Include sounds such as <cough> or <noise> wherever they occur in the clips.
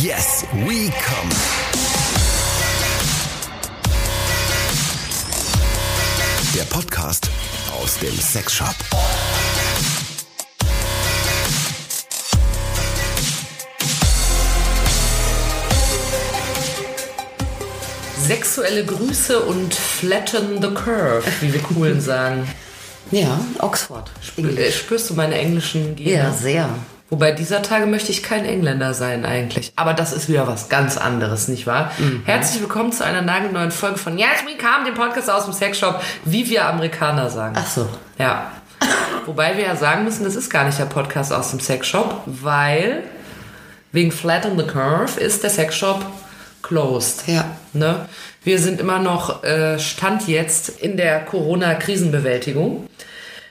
Yes, we come. Der Podcast aus dem Sexshop. Sexuelle Grüße und flatten the curve, wie wir coolen sagen. Ja, Oxford. Äh, Spürst du meine englischen Gene? Ja, sehr. Wobei dieser Tage möchte ich kein Engländer sein eigentlich. Aber das ist wieder was ganz anderes, nicht wahr? Herzlich willkommen zu einer nagelneuen Folge von Yes We Come, dem Podcast aus dem Sexshop, wie wir Amerikaner sagen. Ach so. Ja. <laughs> Wobei wir ja sagen müssen, das ist gar nicht der Podcast aus dem Sexshop, weil wegen Flat on the Curve ist der Sexshop closed. Ja. Ne? Wir sind immer noch äh, Stand jetzt in der Corona-Krisenbewältigung.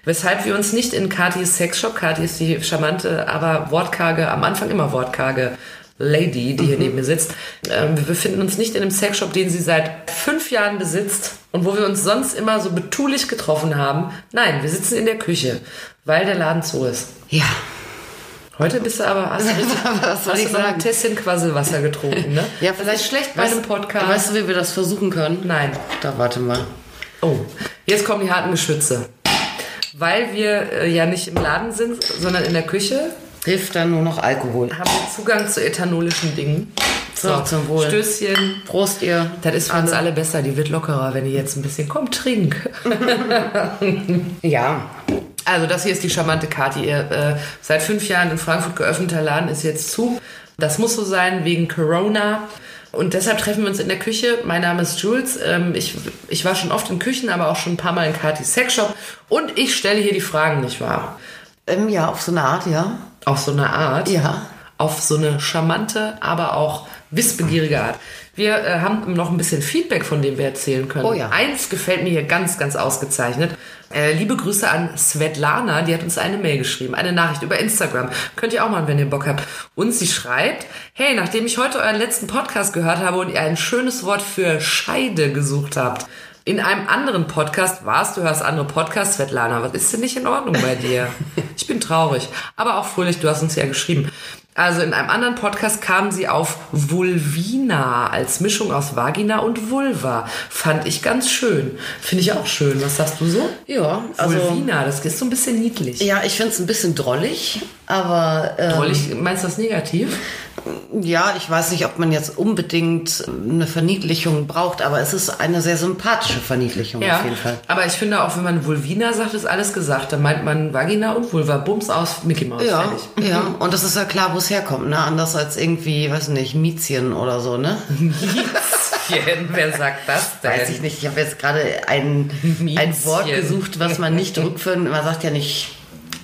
Weshalb wir uns nicht in Katis Sexshop, Kati ist die charmante, aber wortkarge, am Anfang immer wortkarge Lady, die hier neben mir sitzt. Ähm, wir befinden uns nicht in einem Sexshop, den sie seit fünf Jahren besitzt und wo wir uns sonst immer so betulich getroffen haben. Nein, wir sitzen in der Küche, weil der Laden zu ist. Ja. Heute bist du aber, hast <laughs> Was soll hast ich du noch ein sagen? Tässchen Quasselwasser getrunken, ne? Ja, das ist schlecht bei weißt- einem Podcast. Weißt du, wie wir das versuchen können? Nein. Da warte mal. Oh, jetzt kommen die harten Geschütze. Weil wir äh, ja nicht im Laden sind, sondern in der Küche, Hilft dann nur noch Alkohol. haben wir Zugang zu ethanolischen Dingen. So, zum Wohl. Stößchen. Prost, ihr. Das ist für uns alle besser. Die wird lockerer, wenn die jetzt ein bisschen kommt, trink. <laughs> Ja. Also das hier ist die charmante Kati. Ihr äh, seit fünf Jahren in Frankfurt geöffneter Laden ist jetzt zu. Das muss so sein wegen Corona. Und deshalb treffen wir uns in der Küche. Mein Name ist Jules. Ähm, ich, ich war schon oft in Küchen, aber auch schon ein paar Mal in Katis Sexshop. Und ich stelle hier die Fragen, nicht wahr? Ähm, ja, auf so eine Art, ja. Auf so eine Art. Ja. Auf so eine charmante, aber auch wissbegierige Art. Wir äh, haben noch ein bisschen Feedback, von dem wir erzählen können. Oh ja. Eins gefällt mir hier ganz, ganz ausgezeichnet. Äh, liebe Grüße an Svetlana, die hat uns eine Mail geschrieben, eine Nachricht über Instagram. Könnt ihr auch machen, wenn ihr Bock habt. Und sie schreibt, hey, nachdem ich heute euren letzten Podcast gehört habe und ihr ein schönes Wort für Scheide gesucht habt, in einem anderen Podcast warst, du hörst andere Podcasts, Svetlana, was ist denn nicht in Ordnung bei dir? <laughs> Ich bin traurig, aber auch fröhlich, du hast uns ja geschrieben. Also in einem anderen Podcast kam sie auf Vulvina als Mischung aus Vagina und Vulva. Fand ich ganz schön. Finde ich auch schön. Was sagst du so? Ja, also. Vulvina, das ist so ein bisschen niedlich. Ja, ich finde es ein bisschen drollig, aber ähm, Drollig, meinst du das negativ? ja, ich weiß nicht, ob man jetzt unbedingt eine Verniedlichung braucht, aber es ist eine sehr sympathische Verniedlichung Ja, auf jeden Fall. aber ich finde auch, wenn man Vulvina sagt, ist alles gesagt. Dann meint man Vagina und Vulva. Bums aus, Mickey Mouse. Ja, ja, <laughs> und das ist ja klar, wo es herkommt, ne? Anders als irgendwie, weiß nicht, Miezchen oder so, ne? Miezchen, wer sagt das <laughs> denn? Weiß ich nicht. Ich habe jetzt gerade ein, ein. Wort gesucht, was man nicht <laughs> rückführen, man sagt ja nicht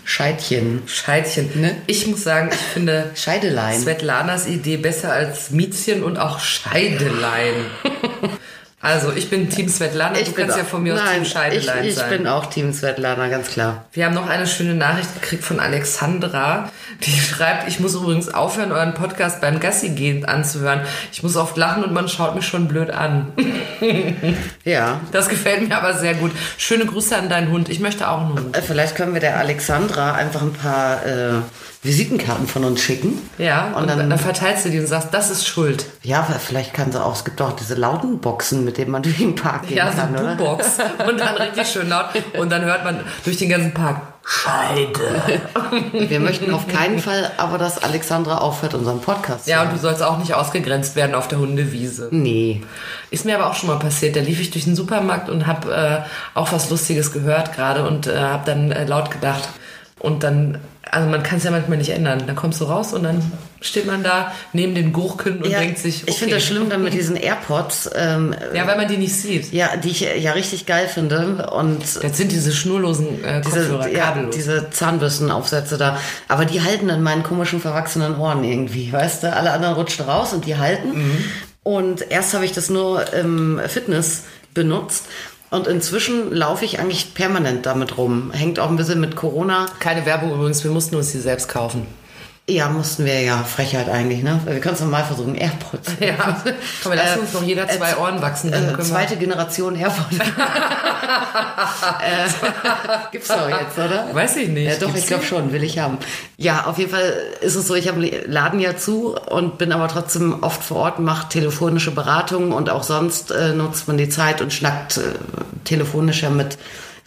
Scheidchen. Scheidchen. Ne? Ich muss sagen, ich finde Scheidelein. Svetlanas Idee besser als Miezchen und auch Scheidelein. <laughs> Also, ich bin Team Svetlana, du kannst ja von mir aus Nein, Team Scheidelein ich, ich sein. bin auch Team Svetlana, ganz klar. Wir haben noch eine schöne Nachricht gekriegt von Alexandra, die <laughs> schreibt, ich muss übrigens aufhören, euren Podcast beim Gassi gehen anzuhören. Ich muss oft lachen und man schaut mich schon blöd an. <laughs> Ja. Das gefällt mir aber sehr gut. Schöne Grüße an deinen Hund. Ich möchte auch einen Hund. Äh, Vielleicht können wir der Alexandra einfach ein paar äh, Visitenkarten von uns schicken. Ja, und, Und dann, dann- verteilst du die und sagst, das ist schuld. Ja, vielleicht kann sie auch, es gibt auch diese lauten Boxen, mit denen man <laughs> durch den Park gehen Ja, so kann, eine oder? Boombox. <laughs> Und dann richtig schön laut. Und dann hört man durch den ganzen Park Scheide. <laughs> Wir möchten auf keinen Fall aber, dass Alexandra aufhört, unseren Podcast Ja, und du sollst auch nicht ausgegrenzt werden auf der Hundewiese. Nee. Ist mir aber auch schon mal passiert. Da lief ich durch den Supermarkt und habe äh, auch was Lustiges gehört gerade und äh, habe dann äh, laut gedacht. Und dann, also man kann es ja manchmal nicht ändern. Dann kommst du raus und dann steht man da neben den Gurken und Ja, denkt sich, okay. Ich finde das schlimm dann mit diesen AirPods, ähm, Ja, weil man die nicht sieht. ja, die ich ja richtig geil finde. Und Jetzt sind diese schnurlosen äh, diese, Kopfhörer ja, kabellos. diese Zahnbürstenaufsätze da. Aber die halten in meinen komischen, verwachsenen Ohren irgendwie, weißt du? Alle anderen rutschen raus und die halten. Mhm. Und erst habe ich das nur im Fitness benutzt. Und inzwischen laufe ich eigentlich permanent damit rum. Hängt auch ein bisschen mit Corona. Keine Werbung übrigens, wir mussten uns die selbst kaufen. Ja, mussten wir ja. Frechheit eigentlich, ne? Wir können es nochmal versuchen. AirPods. <laughs> Ja, komm, wir lassen uns noch jeder zwei äh, Ohren wachsen. Äh, zweite Generation AirPods. <laughs> äh, <laughs> gibt's doch jetzt, oder? Weiß ich nicht. Ja, doch, Gibt's ich glaube schon, will ich haben. Ja, auf jeden Fall ist es so, ich habe den Laden ja zu und bin aber trotzdem oft vor Ort, mache telefonische Beratungen und auch sonst äh, nutzt man die Zeit und schnackt äh, telefonisch ja mit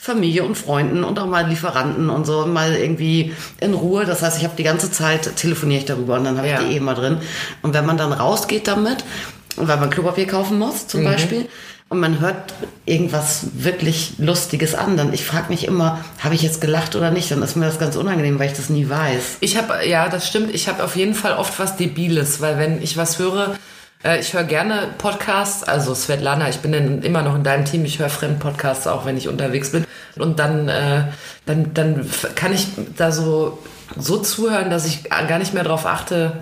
Familie und Freunden und auch mal Lieferanten und so mal irgendwie in Ruhe. Das heißt, ich habe die ganze Zeit telefoniere ich darüber und dann habe Ja. ich die eh immer drin. Und wenn man dann rausgeht damit, weil man Klopapier kaufen muss zum Beispiel, und man hört irgendwas wirklich Lustiges an, dann ich frage mich immer, habe ich jetzt gelacht oder nicht? Dann ist mir das ganz unangenehm, weil ich das nie weiß. Ich habe, ja, das stimmt. Ich habe auf jeden Fall oft was Debiles, weil wenn ich was höre, ich höre gerne Podcasts, also Svetlana, ich bin in, immer noch in deinem Team, ich höre Fremdpodcasts auch, wenn ich unterwegs bin. Und dann, äh, dann, dann kann ich da so, so zuhören, dass ich gar nicht mehr darauf achte,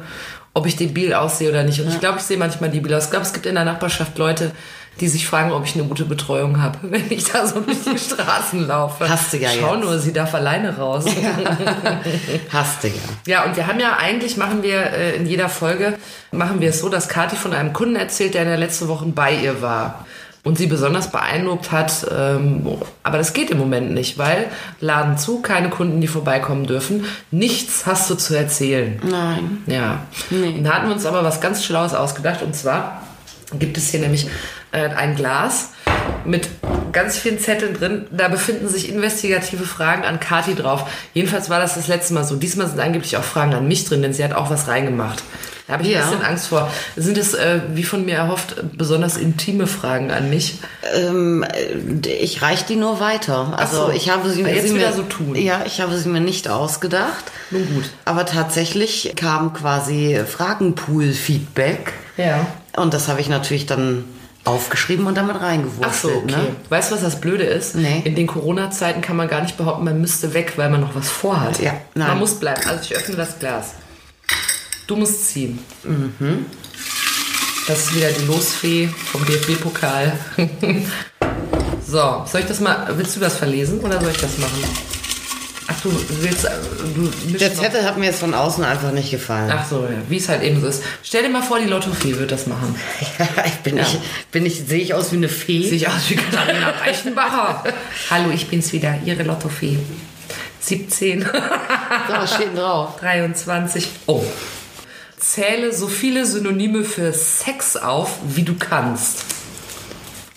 ob ich debil aussehe oder nicht. Und ich glaube, ich sehe manchmal debil aus. Ich glaube, es gibt in der Nachbarschaft Leute, die sich fragen, ob ich eine gute Betreuung habe, <laughs> wenn ich da so durch die Straßen laufe. Hast du ja Schau jetzt. nur, sie darf alleine raus. <laughs> Hast du ja. Ja, und wir haben ja eigentlich, machen wir äh, in jeder Folge, machen wir es so, dass Kathi von einem Kunden erzählt, der in der letzten Woche bei ihr war. Und sie besonders beeindruckt hat, ähm, aber das geht im Moment nicht, weil Laden zu, keine Kunden, die vorbeikommen dürfen. Nichts hast du zu erzählen. Nein. Ja. Und da hatten wir uns aber was ganz Schlaues ausgedacht. Und zwar gibt es hier nämlich äh, ein Glas mit ganz vielen Zetteln drin. Da befinden sich investigative Fragen an Kati drauf. Jedenfalls war das das letzte Mal so. Diesmal sind angeblich auch Fragen an mich drin, denn sie hat auch was reingemacht. Da habe ich Ja. ein bisschen Angst vor. Sind es, äh, wie von mir erhofft, besonders intime Fragen an mich? Ähm, äh, ich reich die nur weiter. Also so. ich habe sie, Weil jetzt sie wieder mir so tun. Ja, ich habe sie mir nicht ausgedacht. Nun gut. Aber tatsächlich kam quasi Fragenpool-Feedback. Ja. Und das habe ich natürlich dann aufgeschrieben und damit reingewurzelt. Ach so, okay. Ne? Weißt du, was das Blöde ist? Nee. In den Corona-Zeiten kann man gar nicht behaupten, man müsste weg, weil man noch was vorhat. Ja, nein. Man muss bleiben. Also ich öffne das Glas. Du musst ziehen. Mhm. Das ist wieder die Losfee vom DFB-Pokal. <laughs> so, soll ich das mal, willst du das verlesen oder soll ich das machen? Ach, du willst, äh, du Der Zettel hat mir jetzt von außen einfach nicht gefallen. Ach so, ja, wie es halt eben so ist. Stell dir mal vor, die Lottofee wird das machen. <laughs> ich bin ich, bin ich, sehe ich aus wie eine Fee? Sehe ich aus wie Katharina Reichenbacher. <laughs> Hallo, ich bin's wieder, Ihre Lottofee. 17, So, was steht denn drauf? <laughs> 23. Oh. Zähle so viele Synonyme für Sex auf, wie du kannst.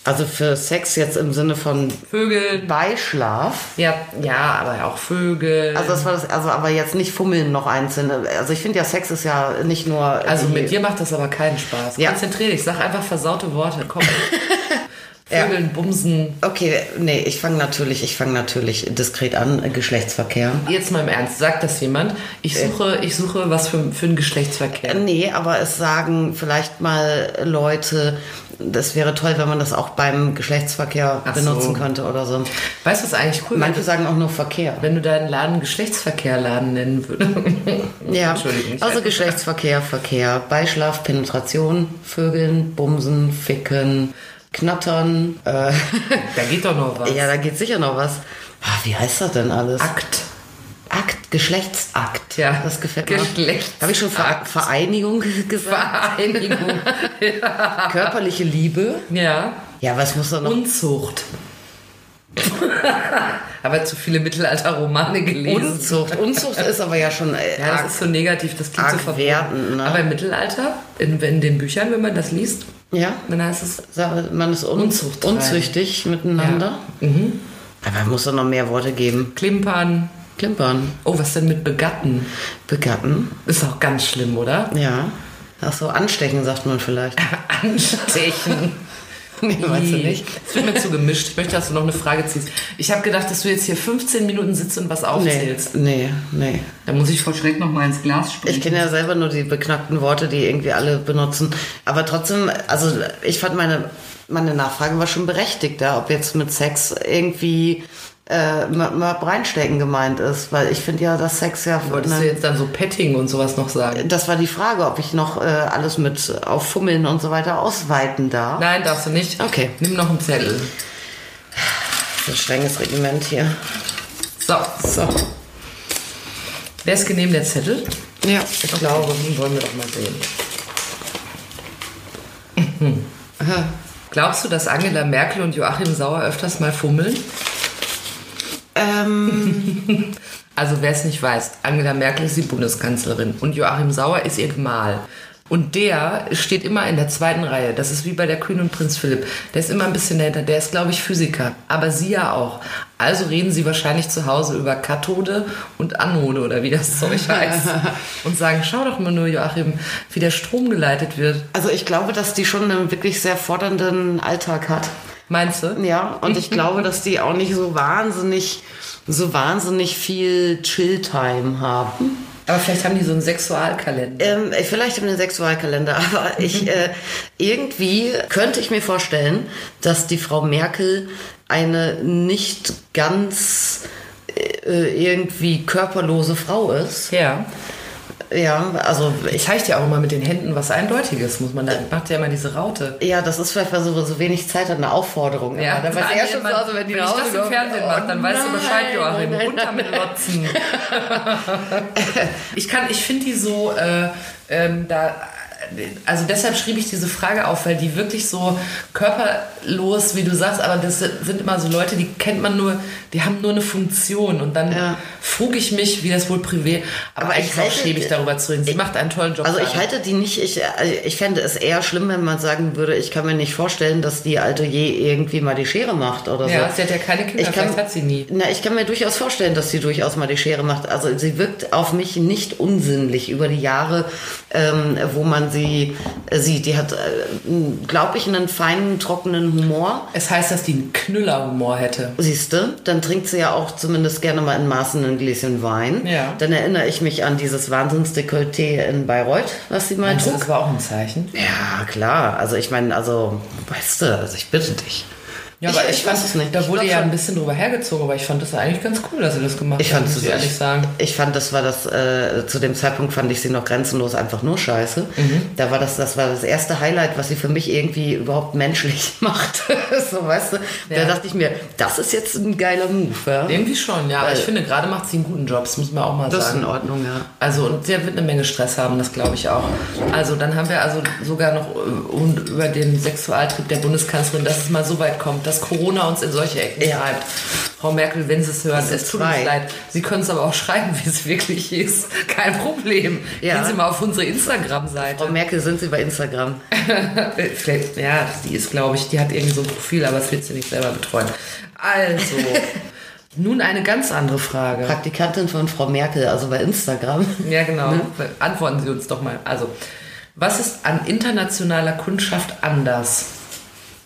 Also für Sex jetzt im Sinne von Vögel. Beischlaf. Ja, ja, aber auch Vögel. Also das war das, also aber jetzt nicht fummeln noch einzeln. Also ich finde ja, Sex ist ja nicht nur. Also mit dir macht das aber keinen Spaß. Ja. Konzentrier dich, sag einfach versaute Worte. Komm. <laughs> Ja. Vögeln, Bumsen. Okay, nee, ich fange natürlich, ich fange natürlich diskret an, äh, Geschlechtsverkehr. Jetzt mal im Ernst, sagt das jemand? Ich suche, ich suche was für, für einen Geschlechtsverkehr. Nee, aber es sagen vielleicht mal Leute, das wäre toll, wenn man das auch beim Geschlechtsverkehr Ach so. benutzen könnte oder so. Weißt du, was eigentlich cool? Manche sagen auch nur Verkehr. Wenn du deinen Laden Geschlechtsverkehrladen nennen würdest. <laughs> Ja, also Geschlechtsverkehr, Verkehr, Beischlaf, Penetration, Vögeln, Bumsen, Ficken, Knattern. Äh, Da geht doch noch <laughs> was. ja, da geht sicher noch was. Ah, Wie heißt das denn alles? Akt. Akt, Geschlechtsakt. Ja, das gefällt mir. Geschlechtsakt. Habe ich schon Ver Vereinigung <laughs> gesagt? Vereinigung. <laughs> Körperliche Liebe. ja. Ja, was muss da noch? Unzucht. <laughs> aber zu viele Mittelalter-Romane gelesen. Unzucht. Unzucht ist aber ja schon äh, Ja, das arg- ist so negativ, das klingt so wertend, ne? Aber im Mittelalter, in, in den Büchern, wenn man das liest, ja. dann heißt es Sag- Man ist un Unzucht unzüchtig miteinander. Mhm. Aber muss doch noch mehr Worte geben. Klimpern. Klimpern, Oh, was denn mit Begatten? begatten, Ist auch ganz schlimm, oder? ja. Ach so, anstechen sagt man vielleicht. <laughs> Anstechen. <laughs> Nee, meinst du nicht? Es wird mir zu gemischt. Ich möchte, dass du noch eine Frage ziehst. Ich habe gedacht, dass du jetzt hier 15 Minuten sitzt und was Nee, aufzählst. nee, nee. Da muss ich vor Schreck noch mal ins Glas springen. Ich kenne ja selber nur die beknackten Worte, die irgendwie alle benutzen. Aber trotzdem, also ich fand meine, meine Nachfrage war schon berechtigt, ja, ob jetzt mit Sex irgendwie äh, reinstecken gemeint ist. Weil ich finde ja, dass Sex ja... Wolltest du ne, jetzt dann so Petting und sowas noch sagen? das war die Frage, ob ich noch äh, alles mit auf Fummeln und so weiter ausweiten darf. Nein, darfst du nicht. Okay. Nimm noch einen Zettel. Das ist ein strenges Regiment hier. So. So. Wer ist genehm der Zettel? Ja. Ich glaube, hm, wollen wir doch mal sehen. <laughs> Glaubst du, dass Angela Merkel und Joachim Sauer öfters mal fummeln? Ähm, <laughs> Also wer es nicht weiß, Angela Merkel ist die Bundeskanzlerin und Joachim Sauer ist ihr Gemahl. Und der steht immer in der zweiten Reihe. Das ist wie bei der Queen und Prinz Philipp. Der ist immer ein bisschen dahinter. Der ist, glaube ich, Physiker. Aber sie ja auch. Also reden sie wahrscheinlich zu Hause über Kathode und Anode oder wie das Zeug heißt. <laughs> Und sagen, schau doch mal nur, Joachim, wie der Strom geleitet wird. also ich glaube, dass die schon einen wirklich sehr fordernden Alltag hat. Meinst du? Ja, und ich glaube, dass die auch nicht so wahnsinnig, so wahnsinnig viel Chill-Time haben. Aber vielleicht haben die so einen Sexualkalender. Ähm, vielleicht in den Sexualkalender, <laughs> aber ich äh, irgendwie könnte ich mir vorstellen, dass die Frau Merkel eine nicht ganz äh, irgendwie körperlose Frau ist. Ja. Ja, also Ich ich zeige dir auch immer mit den Händen was Eindeutiges, muss man da. Macht ja immer diese Raute. ja, das ist vielleicht, weil so, so wenig Zeit hat, eine Aufforderung. Ja, aber da weiß er schon so, also wenn die wenn ich nach das im Fernsehen oh mache, dann weißt du Bescheid, Joachim. nein, Runter mit Lotzen. <laughs> ich kann, ich finde die so, äh, ähm, da, also deshalb schrieb ich diese Frage auf, weil die wirklich so körperlos, wie du sagst, aber das sind immer so Leute, die kennt man nur, die haben nur eine Funktion und dann Ja. frug ich mich, wie das wohl privat, aber, Aber ich halte- schäbig darüber zu reden. Sie macht einen tollen Job. Also ich halte die nicht, ich, also ich fände es eher schlimm, wenn man sagen würde, ich kann mir nicht vorstellen, dass die Alte je irgendwie mal die Schere macht oder so. Ja, sie hat ja keine Kinder, Ich kann, hat sie nie. Na, ich kann mir durchaus vorstellen, dass sie durchaus mal die Schere macht. Also sie wirkt auf mich nicht unsinnlich über die Jahre, ähm, wo man sie äh, sieht. Die hat, äh, glaube ich, einen feinen, trockenen Humor. Es heißt, dass die einen Knüllerhumor hätte. Siehst du, dann trinkt sie ja auch zumindest gerne mal in Maßen ein Gläschen Wein. Ja. Dann erinnere ich mich an dieses Wahnsinnsdekolleté in Bayreuth, was sie mal Meinst trug. das war auch ein Zeichen? Ja, klar. Also ich meine, also, weißt du, also ich bitte dich. Ja, Ich- aber ich ich, weiß fand, es nicht. Da wurde ja ein bisschen drüber hergezogen, aber ich fand das eigentlich ganz cool, dass sie das gemacht Ich fand muss es ich ehrlich sagen. Ich fand, das war das, äh, zu dem Zeitpunkt fand ich sie noch grenzenlos einfach nur scheiße. Mhm. Da war das, das war das erste Highlight, was sie für mich irgendwie überhaupt menschlich <laughs> macht. so, weißt du? Da Ja. dachte ich mir, das ist jetzt ein geiler Move, ja? Irgendwie schon, ja. Aber Weil- ich finde, gerade macht sie einen guten Job, das muss man auch mal Das ist sagen. in Ordnung, ja. Also, und sie wird eine Menge Stress haben, das glaube ich auch. Also, dann haben wir also sogar noch äh, über den Sexualtrieb der Bundeskanzlerin, dass es mal so weit kommt, dass Corona uns in solche Ecken Ja. treibt. Frau Merkel, wenn Sie es hören, es tut zwei. uns leid. Sie können es aber auch schreiben, <laughs> wie es wirklich ist. Kein Problem. Ja. Gehen Sie mal auf unsere Instagram-Seite. Frau Merkel, sind Sie bei Instagram? <laughs> Vielleicht, ja, die ist, glaube ich, die hat irgendwie so ein Profil, aber das wird sie nicht selber betreuen. Also, <laughs> nun eine ganz andere Frage. Praktikantin von Frau Merkel, also bei Instagram. Ja, genau. Antworten Sie uns doch mal. Also, was ist an internationaler Kundschaft anders?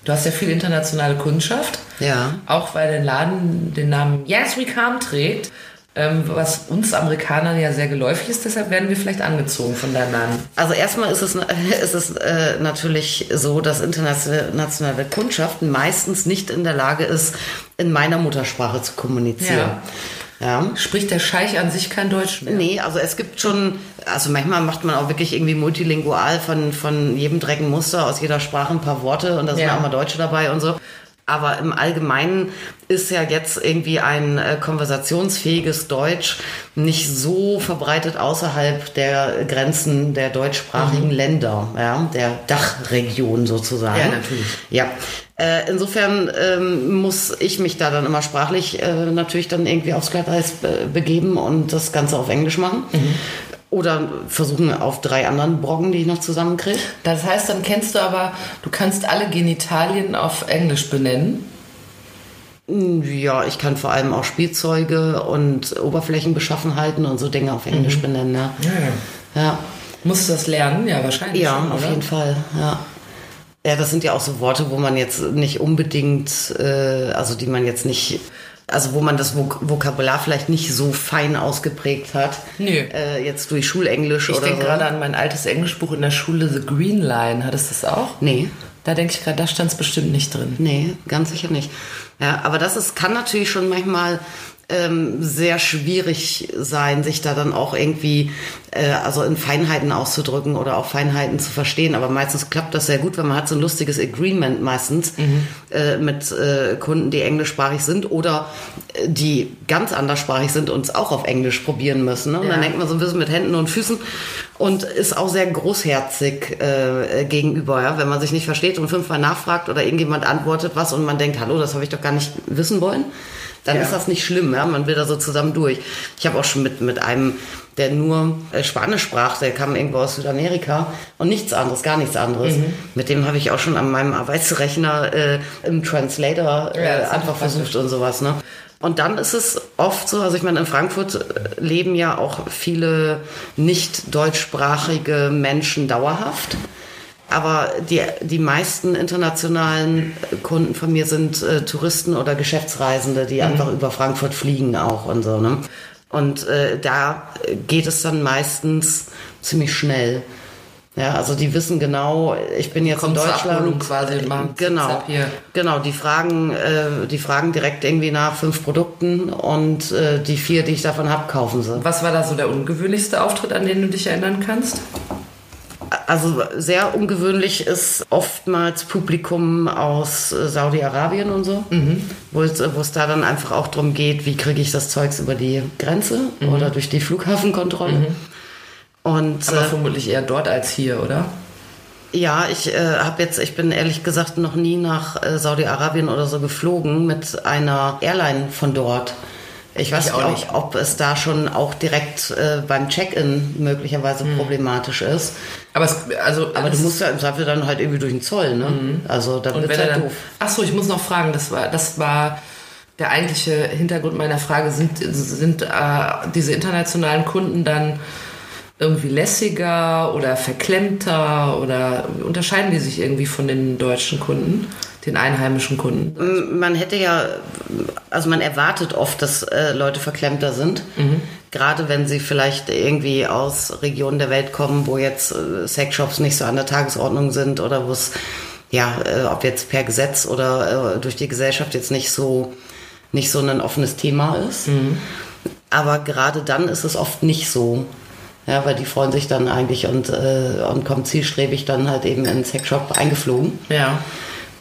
Du hast ja viel internationale Kundschaft. Ja. Auch weil der Laden den Namen Yes We Come trägt, ähm, was uns Amerikanern ja sehr geläufig ist. Deshalb werden wir vielleicht angezogen von deinem Namen. Also erstmal ist es, ist es äh, natürlich so, dass internationale Kundschaft meistens nicht in der Lage ist, in meiner Muttersprache zu kommunizieren. Ja. Spricht der Scheich an sich kein Deutsch mehr? Nee, also es gibt schon, also manchmal macht man auch wirklich irgendwie multilingual von, von jedem Drecken Muster aus jeder Sprache ein paar Worte und da sind Ja. auch mal Deutsche dabei und so. Aber im Allgemeinen ist ja jetzt irgendwie ein äh, konversationsfähiges Deutsch nicht so verbreitet außerhalb der Grenzen der deutschsprachigen Länder, ja, der Dachregion sozusagen. Ja, natürlich. Ja. Äh, insofern ähm, muss ich mich da dann immer sprachlich äh, natürlich dann irgendwie aufs Glatteis be begeben und das Ganze auf Englisch machen. Oder versuchen auf drei anderen Broggen, die ich noch zusammenkriege. Das heißt, dann kennst du aber, du kannst alle Genitalien auf Englisch benennen. Ja, ich kann vor allem auch Spielzeuge und Oberflächenbeschaffenheiten und so Dinge auf Englisch benennen. Ja. ja. Musst du das lernen? Ja, wahrscheinlich. Ja, schon, auf jeden Fall, ja. Ja, das sind ja auch so Worte, wo man jetzt nicht unbedingt, äh, also die man jetzt nicht, also wo man das Vok Vokabular vielleicht nicht so fein ausgeprägt hat. Nö. Äh, jetzt durch Schulenglisch Ich oder denke so. gerade an mein altes Englischbuch in der Schule, The Green Line. Hattest du das auch? Nee, Da denke ich gerade, da stand es bestimmt nicht drin. nee, ganz sicher nicht. Ja, aber das ist, kann natürlich schon manchmal ähm, sehr schwierig sein, sich da dann auch irgendwie äh, also in Feinheiten auszudrücken oder auch Feinheiten zu verstehen. Aber meistens klappt das sehr gut, weil man hat so ein lustiges Agreement meistens mhm. äh, mit äh, Kunden, die englischsprachig sind oder äh, die ganz anderssprachig sind und es auch auf Englisch probieren müssen. Ne? Und ja. dann denkt man so ein bisschen mit Händen und Füßen und ist auch sehr großherzig äh, gegenüber, ja? wenn man sich nicht versteht und fünfmal nachfragt oder irgendjemand antwortet was und man denkt, hallo, das habe ich doch gar nicht wissen wollen dann ja. ist das nicht schlimm. Ja? Man will da so zusammen durch. Ich habe auch schon mit, mit einem, der nur äh, Spanisch sprach, der kam irgendwo aus Südamerika und nichts anderes, gar nichts anderes. Mhm. Mit dem habe ich auch schon an meinem Arbeitsrechner äh, im Translator äh, ja, einfach versucht und sowas. Ne? Und dann ist es oft so, also ich meine, in Frankfurt äh, leben ja auch viele nicht deutschsprachige Menschen dauerhaft. Aber die, die meisten internationalen Kunden von mir sind äh, Touristen oder Geschäftsreisende, die mhm. einfach über Frankfurt fliegen auch und so. Ne? Und äh, da geht es dann meistens ziemlich schnell. Ja, also die wissen genau, ich bin jetzt in Deutschland. quasi machen genau, genau. Die fragen, äh, die fragen direkt irgendwie nach fünf Produkten und äh, die vier, die ich davon habe, kaufen sie. Was war da so der ungewöhnlichste Auftritt, an den du dich erinnern kannst? Also sehr ungewöhnlich ist oftmals Publikum aus äh, Saudi-Arabien und so, mhm. wo, es, wo es da dann einfach auch darum geht, wie kriege ich das Zeugs über die Grenze mhm. oder durch die Flughafenkontrolle. Mhm. Und, Aber äh, vermutlich eher dort als hier, oder? Ja, ich äh, habe jetzt, ich bin ehrlich gesagt noch nie nach äh, Saudi-Arabien oder so geflogen mit einer Airline von dort. Ich weiß auch nicht, ob, ob, es da schon auch direkt äh, beim Check-in möglicherweise hm. problematisch ist. Aber, es, also, Aber du musst ja im Zweifel dann halt irgendwie durch den Zoll, ne? Mhm. Also da wird halt dann, doof. Achso, ich muss noch fragen, das war, das war der eigentliche Hintergrund meiner Frage. Sind, sind äh, diese internationalen Kunden dann irgendwie lässiger oder verklemmter oder unterscheiden die sich irgendwie von den deutschen Kunden? den einheimischen Kunden? Man hätte ja, also man erwartet oft, dass äh, Leute verklemmter sind. Mhm. Gerade wenn sie vielleicht irgendwie aus Regionen der Welt kommen, wo jetzt äh, Sexshops nicht so an der Tagesordnung sind oder wo es, ja, äh, ob jetzt per Gesetz oder äh, durch die Gesellschaft jetzt nicht so, nicht so ein offenes Thema ist. Mhm. Aber gerade dann ist es oft nicht so. Ja, weil die freuen sich dann eigentlich und, äh, und kommen zielstrebig dann halt eben in den Sexshop eingeflogen. Ja.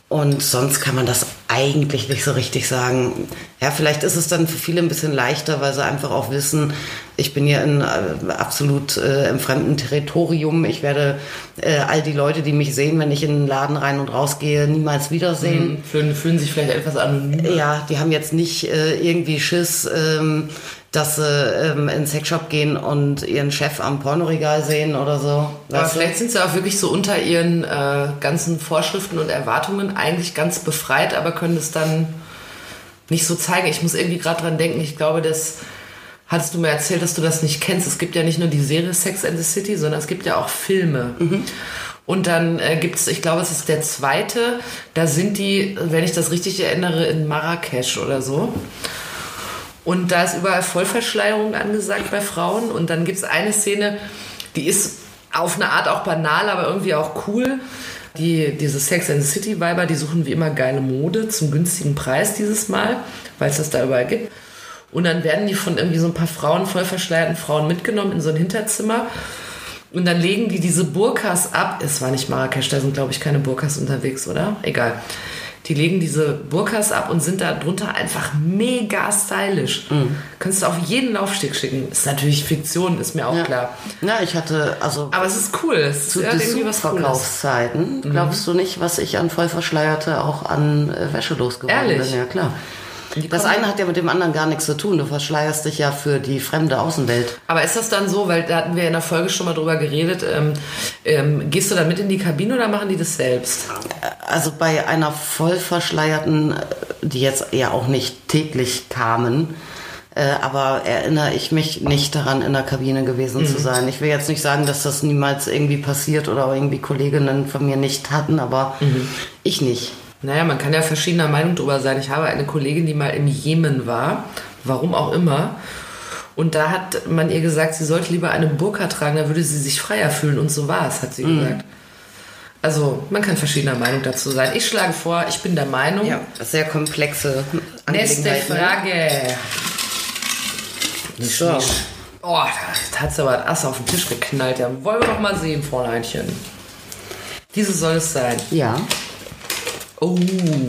Und sonst kann man das eigentlich nicht so richtig sagen. Ja, vielleicht ist es dann für viele ein bisschen leichter, weil sie einfach auch wissen, ich bin hier in äh, absolut äh, im fremden Territorium. Ich werde äh, all die Leute, die mich sehen, wenn ich in den Laden rein und raus gehe, niemals wiedersehen. Mhm, fühlen, fühlen sich vielleicht etwas anonym. Ja, die haben jetzt nicht äh, irgendwie Schiss. Ähm, dass sie ähm, in den Sexshop gehen und ihren Chef am Pornoregal sehen oder so. Aber vielleicht sind sie auch wirklich so unter ihren äh, ganzen Vorschriften und Erwartungen eigentlich ganz befreit, aber können es dann nicht so zeigen. Ich muss irgendwie gerade dran denken, ich glaube, das hattest du mir erzählt, dass du das nicht kennst. Es gibt ja nicht nur die Serie Sex and the City, sondern es gibt ja auch Filme. Mhm. Und dann äh, gibt es, ich glaube, es ist der zweite, da sind die, wenn ich das richtig erinnere, in Marrakesch oder so. Und da ist überall Vollverschleierung angesagt bei Frauen. Und dann gibt es eine Szene, die ist auf eine Art auch banal, aber irgendwie auch cool. Die, diese Sex and the City Weiber, die suchen wie immer geile Mode zum günstigen Preis dieses Mal, weil es das da überall gibt. Und dann werden die von irgendwie so ein paar Frauen, voll verschleierten Frauen mitgenommen in so ein Hinterzimmer. Und dann legen die diese Burkas ab. Es war nicht Marrakesch, da sind glaube ich keine Burkas unterwegs, oder? Egal. Die legen diese Burkas ab und sind da drunter einfach mega stylisch. Mhm. Kannst du auf jeden Laufsteg schicken. Ist natürlich Fiktion, ist mir auch ja. klar. Ja, ich hatte also. Aber es ist cool. Es zu den Verkaufszeiten mhm. glaubst du nicht, was ich an Vollverschleierte auch an äh, Wäsche losgeworden Ehrlich? bin? Ja, klar. Das eine hat ja mit dem anderen gar nichts zu tun. Du verschleierst dich ja für die fremde Außenwelt. Aber ist das dann so, weil da hatten wir in der Folge schon mal drüber geredet, ähm, ähm, gehst du da mit in die Kabine oder machen die das selbst? Also bei einer voll verschleierten, die jetzt ja auch nicht täglich kamen, äh, aber erinnere ich mich nicht daran, in der Kabine gewesen mhm. zu sein. Ich will jetzt nicht sagen, dass das niemals irgendwie passiert oder irgendwie Kolleginnen von mir nicht hatten, aber mhm. ich nicht. Naja, man kann ja verschiedener Meinung drüber sein. Ich habe eine Kollegin, die mal im Jemen war, warum auch immer. Und da hat man ihr gesagt, sie sollte lieber eine Burka tragen, da würde sie sich freier fühlen. Und so war es, hat sie mhm. gesagt. Also, man kann verschiedener Meinung dazu sein. Ich schlage vor, ich bin der Meinung. Ja, sehr komplexe Nächste Frage. So. Oh, da hat sie aber ein Ass auf den Tisch geknallt. Ja, wollen wir doch mal sehen, Fräuleinchen. Diese soll es sein. Ja. Oh,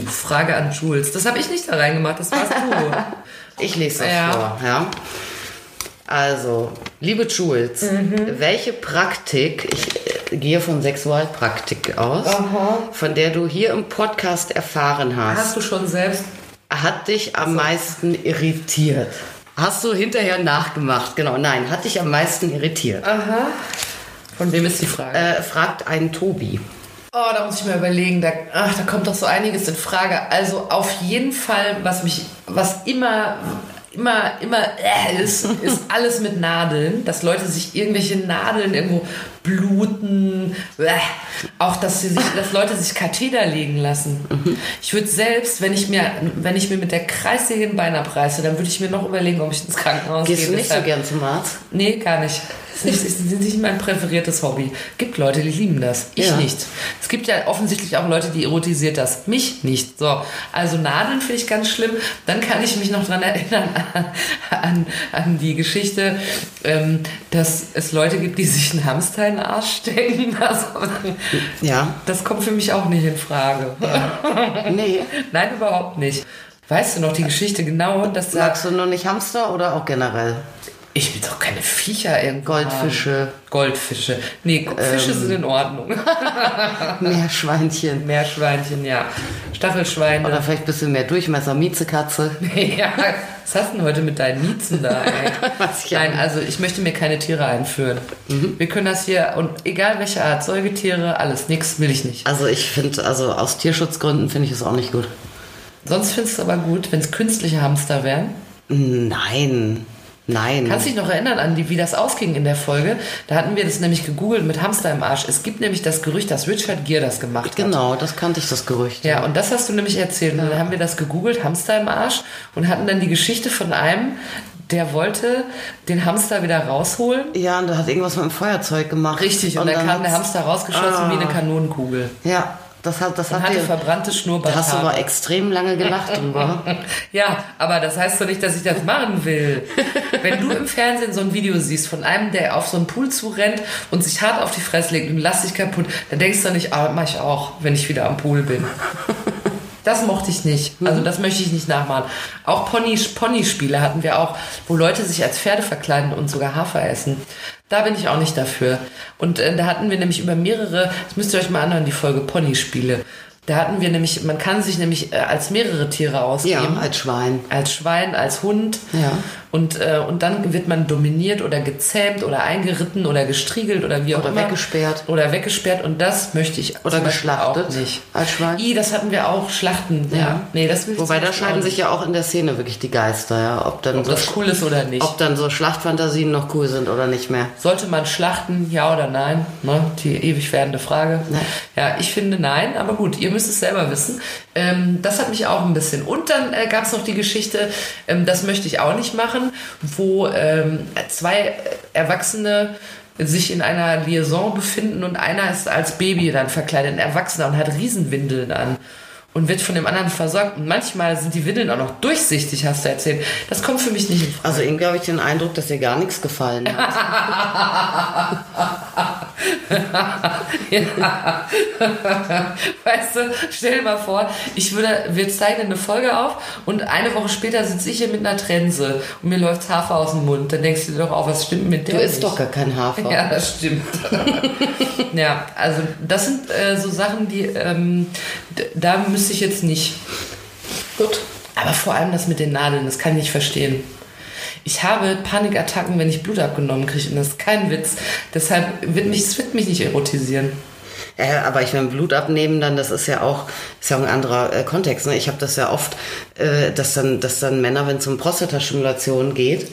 Frage an Jules. Das habe ich nicht da reingemacht, das warst du. <laughs> Ich lese das Ja. vor, ja. Also, liebe Jules, Mhm. welche Praktik, ich äh, gehe von Sexualpraktik aus, von der du hier im Podcast erfahren hast, Hast du schon selbst hat dich am meisten irritiert? Hast du hinterher nachgemacht? Genau, nein, hat dich am meisten irritiert. Von wem ist die Frage? Äh, fragt einen Tobi. Oh, da muss ich mir überlegen. Da, ach, da kommt doch so einiges in Frage. Also auf jeden Fall, was mich, was immer, immer, immer äh, ist, ist <laughs> alles mit Nadeln. Dass Leute sich irgendwelche Nadeln irgendwo bluten. Äh. Auch, dass, sie sich, dass Leute sich Katheter legen lassen. Ich würde selbst, wenn ich mir, wenn ich mir mit der Kreissäge ein Bein abreiße, dann würde ich mir noch überlegen, ob ich ins Krankenhaus Gehst gehe. du nicht so gern zum Arzt? Nee, gar nicht. Das ist nicht, mein präferiertes Hobby. Gibt Leute, die lieben das. Ich Ja. nicht. Es gibt ja offensichtlich auch Leute, die erotisiert das. Mich nicht. So. Also Nadeln finde ich ganz schlimm. Dann kann ich mich noch dran erinnern <laughs> an, an, die Geschichte, ähm, dass es Leute gibt, die sich einen Hamster in den Arsch stecken. <laughs> Also, Ja. das kommt für mich auch nicht in Frage. Nee. <laughs> Nein, überhaupt nicht. Weißt du noch die Geschichte genau, dass da Magst du nur nicht Hamster oder auch generell? Ich will doch keine Viecher irgendwo Goldfische. Haben. Goldfische. Nee, Fische sind in Ordnung. <laughs> Meerschweinchen. Meerschweinchen, ja. Stachelschweine. Oder vielleicht ein bisschen mehr Durchmesser, Miezekatze. <laughs> ja, was hast du denn heute mit deinen Miezen da, <laughs> Nein, also ich möchte mir keine Tiere einführen. Wir können das hier, und egal welche Art, Säugetiere, alles, nix will ich nicht. Also ich finde, also aus Tierschutzgründen finde ich es auch nicht gut. Sonst findest du aber gut, wenn es künstliche Hamster wären. Nein. Nein. Kannst du dich noch erinnern an die, wie das ausging in der Folge? Da hatten wir das nämlich gegoogelt mit Hamster im Arsch. Es gibt nämlich das Gerücht, dass Richard Gere das gemacht hat. genau, das kannte ich, das Gerücht. Ja, und das hast du nämlich erzählt. Und dann haben wir das gegoogelt, Hamster im Arsch, und hatten dann die Geschichte von einem, der wollte den Hamster wieder rausholen. Ja, und der hat irgendwas mit dem Feuerzeug gemacht. Richtig, und, dann kam der Hamster rausgeschossen Ah. wie eine Kanonenkugel. Ja, das hat, das hat hatte dir, verbrannte da Schnurrbart. hast du aber extrem lange gelacht <laughs> drüber. Ja, aber das heißt doch nicht, dass ich das machen will. Wenn du im Fernsehen so ein Video siehst von einem, der auf so einen Pool zurennt und sich hart auf die Fresse legt und lass dich kaputt, dann denkst du nicht, ah, mach ich auch, wenn ich wieder am Pool bin. Das mochte ich nicht. Also das möchte ich nicht nachmachen. Auch Pony, Pony-Spiele hatten wir auch, wo Leute sich als Pferde verkleiden und sogar Hafer essen. Da bin ich auch nicht dafür. Und äh, da hatten wir nämlich über mehrere, das müsst ihr euch mal anhören, die Folge Pony-Spiele. Da hatten wir nämlich, man kann sich nämlich äh, als mehrere Tiere ausgeben. Ja, als Schwein. als Schwein, als Hund. Ja. Und, äh, und dann wird man dominiert oder gezähmt oder eingeritten oder gestriegelt oder wie auch Oder immer. weggesperrt. Oder weggesperrt. Und das möchte ich Oder geschlachtet auch nicht. als Schwein. I, das hatten wir auch, Schlachten. Ja. Ja. Nee, das will Wobei da scheiden sich ja auch in der Szene wirklich die Geister, ja. Ob dann, Ob so, das cool ist oder nicht. ob dann so Schlachtfantasien noch cool sind oder nicht mehr. Sollte man schlachten, ja oder nein? Ne? Die ewig werdende Frage. Nein. Ja, ich finde nein, aber gut, ihr müsst es selber wissen. Ähm, das hat mich auch ein bisschen. Und dann äh, gab es noch die Geschichte, ähm, das möchte ich auch nicht machen, wo ähm, zwei Erwachsene sich in einer Liaison befinden und einer ist als Baby dann verkleidet, ein Erwachsener und hat Riesenwindeln an. Und wird von dem anderen versorgt. Und manchmal sind die Windeln auch noch durchsichtig, hast du erzählt. Das kommt für mich nicht in Frage. Also irgendwie habe ich den Eindruck, dass dir gar nichts gefallen hat. <laughs> Ja. Weißt du, stell dir mal vor, ich würde, wir zeichnen eine Folge auf und eine Woche später sitze ich hier mit einer Trense und mir läuft Hafer aus dem Mund. Dann denkst du dir doch auch, was stimmt mit der Du isst doch gar kein Hafer. Ja, das stimmt. <laughs> ja, also das sind äh, so Sachen, die ähm, da müsste ich jetzt nicht. Gut. Aber vor allem das mit den Nadeln, das kann ich nicht verstehen. Ich habe Panikattacken, wenn ich Blut abgenommen kriege. Und das ist kein Witz. Deshalb wird mich, es wird mich nicht erotisieren. Ja, aber ich meine, Blut abnehmen, dann das ist ja auch, ist ja auch ein anderer äh, Kontext. Ne? Ich habe das ja oft, äh, dass dann, dass dann Männer, wenn es um Prostatastimulation geht, äh,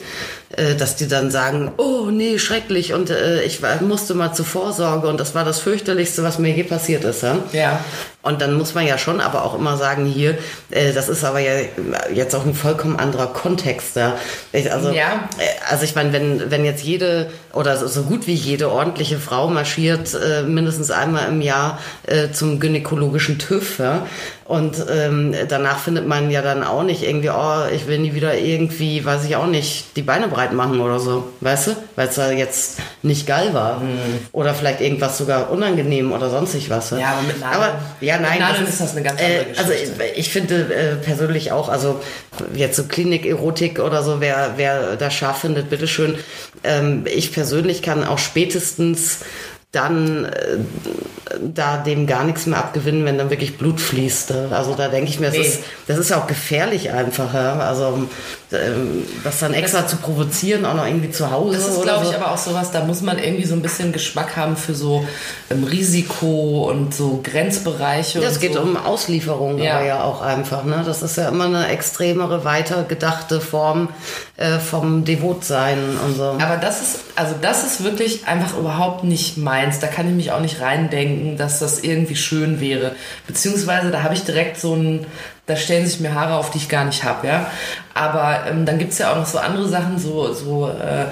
dass die dann sagen, oh nee, schrecklich und äh, ich war, musste mal zur Vorsorge und das war das fürchterlichste, was mir je passiert ist. Ja? Ja. Und dann muss man ja schon aber auch immer sagen, hier, äh, das ist aber ja jetzt auch ein vollkommen anderer Kontext da. Ich, also, Ja. äh, also ich meine, wenn, wenn jetzt jede oder so, so gut wie jede ordentliche Frau marschiert äh, mindestens einmal im Jahr äh, zum gynäkologischen TÜV, ja, und ähm, danach findet man ja dann auch nicht irgendwie, oh, ich will nie wieder irgendwie, weiß ich auch nicht, die Beine breit machen oder so, weißt du? Weil es da jetzt nicht geil war. Oder vielleicht irgendwas sogar unangenehm oder sonstig was. Mhm. Ja, aber mit Nadeln- Aber, ja, mit nein, Nadeln ist das eine ganz andere Also Geschichte. ich, ich finde äh, persönlich auch, also jetzt so Klinik-Erotik oder so, wer, wer das scharf findet, bitteschön. Ähm, ich persönlich kann auch spätestens dann äh, da dem gar nichts mehr abgewinnen, wenn dann wirklich Blut fließt. Also da denke ich mir, das, Nee. ist, das ist auch gefährlich einfach. Ja? Also das dann extra zu provozieren, auch noch irgendwie zu Hause. Das ist, glaube so. ich, aber auch sowas, da muss man irgendwie so ein bisschen Geschmack haben für so ähm, Risiko und so Grenzbereiche. Ja, es geht so. um Auslieferung Ja. aber ja auch einfach. Ne? Das ist ja immer eine extremere, weiter gedachte Form äh, vom Devotsein und so. Aber das ist, also das ist wirklich einfach überhaupt nicht meins. Da kann ich mich auch nicht reindenken, dass das irgendwie schön wäre. Beziehungsweise da habe ich direkt so ein, da stellen sich mir Haare auf, die ich gar nicht habe, ja. Aber ähm, dann gibt's ja auch noch so andere Sachen, so, so äh,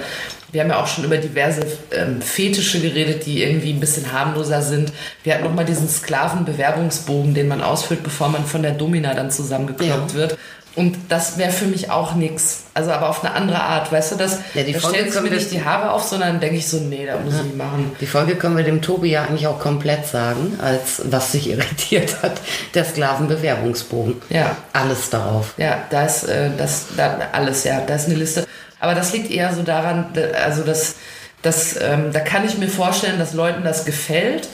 wir haben ja auch schon über diverse ähm, Fetische geredet, die irgendwie ein bisschen harmloser sind. Wir hatten noch mal diesen Sklavenbewerbungsbogen, den man ausfüllt, bevor man von der Domina dann zusammengekloppt Ja. wird. Und das wäre für mich auch nix. Also aber auf eine andere Art, weißt du, das, Ja, die da Folge sich können mir nicht die Haare auf, sondern denke ich so, nee, da muss ich nicht machen. Die Folge können wir dem Tobi ja eigentlich auch komplett sagen, als was sich <laughs> irritiert hat. Der Sklavenbewerbungsbogen. Ja. Alles darauf. Ja, da ist äh, das, da, alles, ja, da ist eine Liste. Aber das liegt eher so daran, da- also das, das, ähm, da kann ich mir vorstellen, dass Leuten das gefällt,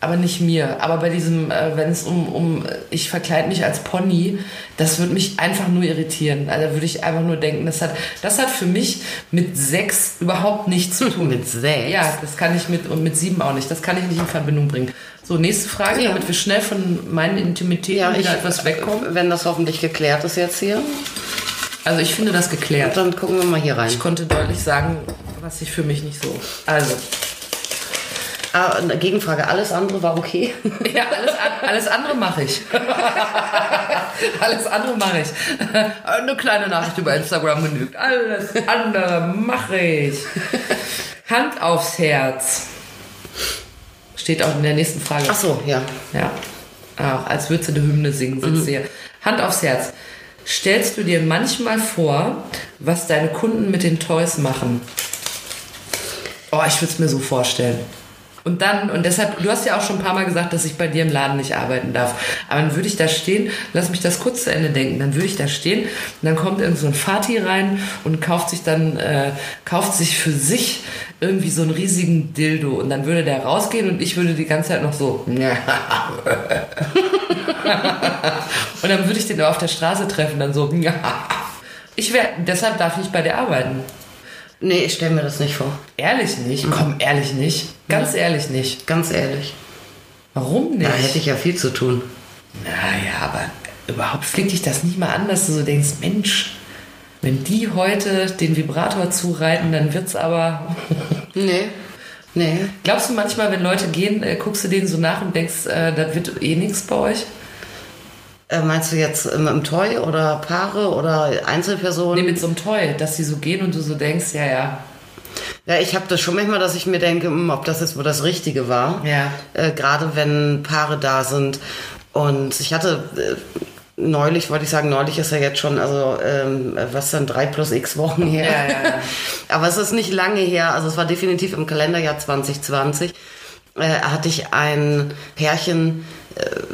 aber nicht mir. Aber bei diesem, äh, wenn es um, um, ich verkleide mich als Pony, das würde mich einfach nur irritieren. Also da würde ich einfach nur denken, das hat, das hat für mich mit Sex überhaupt nichts zu <laughs> tun. Mit Sex? Ja, das kann ich mit, und mit sieben auch nicht. Das kann ich nicht in Verbindung bringen. So, nächste Frage, Ja. damit wir schnell von meinen Intimitäten wieder etwas wegkommen. Wenn das hoffentlich geklärt ist jetzt hier, Also ich finde das geklärt. dann gucken wir mal hier rein. Ich konnte deutlich sagen, was sich für mich nicht so. Also, Ah, eine Gegenfrage, alles andere war okay. <laughs> ja, alles, alles andere mache ich. <laughs> alles andere mache ich. Eine kleine Nachricht über Instagram genügt. Alles andere mache ich. Hand aufs Herz. Steht auch in der nächsten Frage. Ach so, ja. Ja. Auch als würdest du eine Hymne singen, sitzt hier. Hand aufs Herz. Stellst du dir manchmal vor, was deine Kunden mit den Toys machen? Oh, ich würde es mir so vorstellen. Und dann, und deshalb, du hast ja auch schon ein paar Mal gesagt, dass ich bei dir im Laden nicht arbeiten darf. Aber dann würde ich da stehen, lass mich das kurz zu Ende denken, dann würde ich da stehen und dann kommt irgend so ein Vati rein und kauft sich dann, äh, kauft sich für sich irgendwie so einen riesigen Dildo und dann würde der rausgehen und ich würde die ganze Zeit noch so, und dann würde ich den auf der Straße treffen, dann so, ich wäre, deshalb darf ich bei dir arbeiten. Nee, ich stelle mir das nicht vor. Ehrlich nicht? Komm, ehrlich nicht. Ganz ehrlich nicht. Ganz ehrlich. Warum nicht? Da hätte ich ja viel zu tun. Naja, aber überhaupt fliegt dich das nicht mal an, dass du so denkst, Mensch, wenn die heute den Vibrator zureiten, dann wird's aber. <laughs> Nee. Nee. Glaubst du manchmal, wenn Leute gehen, äh, guckst du denen so nach und denkst, äh, das wird eh nichts bei euch? Äh, meinst du jetzt im, im Toy oder Paare oder Einzelpersonen? Nee, mit so einem Toy, dass die so gehen und du so denkst, ja, ja. Ja, ich habe das schon manchmal, dass ich mir denke, hm, ob das jetzt wohl das Richtige war. Ja. Äh, Gerade wenn Paare da sind. Und ich hatte äh, neulich, wollte ich sagen, neulich ist ja jetzt schon, also ähm, was dann drei plus x Wochen her. Ja, ja, ja. <laughs> Aber es ist nicht lange her, also es war definitiv im Kalenderjahr 2020. Äh, hatte ich ein Pärchen,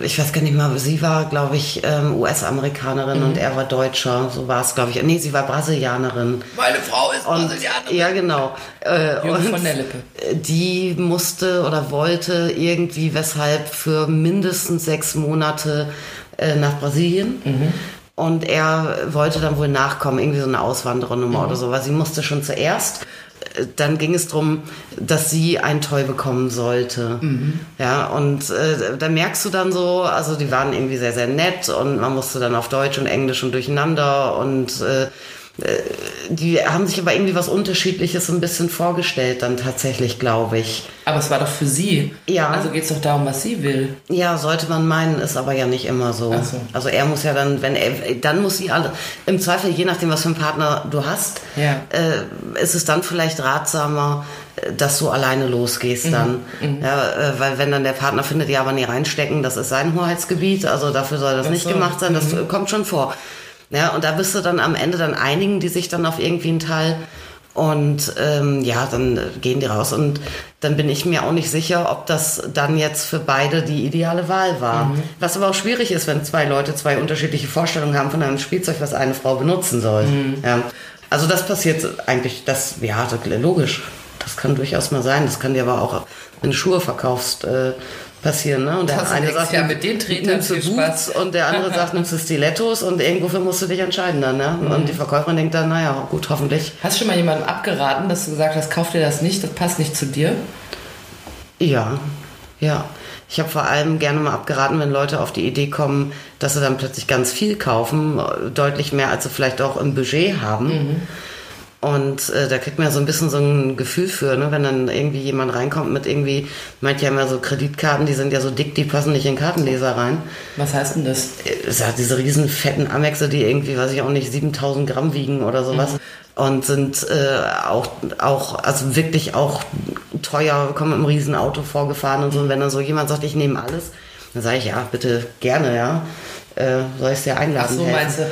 ich weiß gar nicht mal, sie war, glaube ich, ähm, US-Amerikanerin und er war Deutscher, so war es, glaube ich. Nee, sie war Brasilianerin. Meine Frau ist Und, ja, genau. Äh, und von der Lippe. Die musste oder wollte irgendwie weshalb für mindestens sechs Monate äh, nach Brasilien. Mhm. Und er wollte dann wohl nachkommen, irgendwie so eine Auswanderernummer Mhm. oder so, weil sie musste schon zuerst. Dann ging es darum, dass sie ein Toy bekommen sollte. Mhm. Ja, und äh, da merkst du dann so, also die waren irgendwie sehr, sehr nett und man musste dann auf Deutsch und Englisch und durcheinander und äh, die haben sich aber irgendwie was Unterschiedliches ein bisschen vorgestellt dann tatsächlich, glaube ich. Aber es war doch für sie. Ja. Also geht es doch darum, was sie will. Ja, sollte man meinen, ist aber ja nicht immer so. So. Also er muss ja dann, wenn er, dann muss sie alle, im Zweifel, je nachdem, was für einen Partner du hast, Ja. äh, ist es dann vielleicht ratsamer, äh, dass du alleine losgehst Mhm. dann. Ja, äh, weil wenn dann der Partner findet, ja, aber nie reinstecken, das ist sein Hoheitsgebiet, also dafür soll das Ach nicht so. Mhm. gemacht sein, das kommt schon vor. Ja, und da bist du dann am Ende dann einigen, die sich dann auf irgendwie einen Teil und ähm, ja, dann äh, gehen die raus. Und dann bin ich mir auch nicht sicher, ob das dann jetzt für beide die ideale Wahl war. Mhm. Was aber auch schwierig ist, wenn zwei Leute zwei unterschiedliche Vorstellungen haben von einem Spielzeug, was eine Frau benutzen soll. Mhm. Ja. Also das passiert eigentlich, das, ja, das, logisch. Das kann durchaus mal sein. Das kann dir aber auch, wenn du Schuhe verkaufst, äh, passieren. Ne? Und der Das eine sagt, ja, mit den Tretern nimmst du Boots und der andere sagt, nimmst du Stilettos und irgendwofür musst du dich entscheiden dann. Ne? Mhm. Und die Verkäuferin denkt dann, naja, gut, hoffentlich. Hast du schon mal jemandem abgeraten, dass du gesagt hast, kauf dir das nicht, das passt nicht zu dir? Ja, ja. Ich habe vor allem gerne mal abgeraten, wenn Leute auf die Idee kommen, dass sie dann plötzlich ganz viel kaufen, äh, deutlich mehr, als sie vielleicht auch im Budget haben. Und äh, da kriegt man ja so ein bisschen so ein Gefühl für, ne? wenn dann irgendwie jemand reinkommt mit irgendwie, meint ja immer so Kreditkarten, die sind ja so dick, die passen nicht in den Kartenleser rein. Was heißt denn das? Es hat diese riesen fetten Amexe, die irgendwie, weiß ich auch nicht, 7000 Gramm wiegen oder sowas. Und sind äh, auch, auch, also wirklich auch teuer, kommen mit einem riesen Auto vorgefahren und so. Und wenn dann so jemand sagt, ich nehme alles, dann sage ich, ja, bitte gerne, ja. Äh, soll ich es dir Ach einladen? so, helfen? meinst du?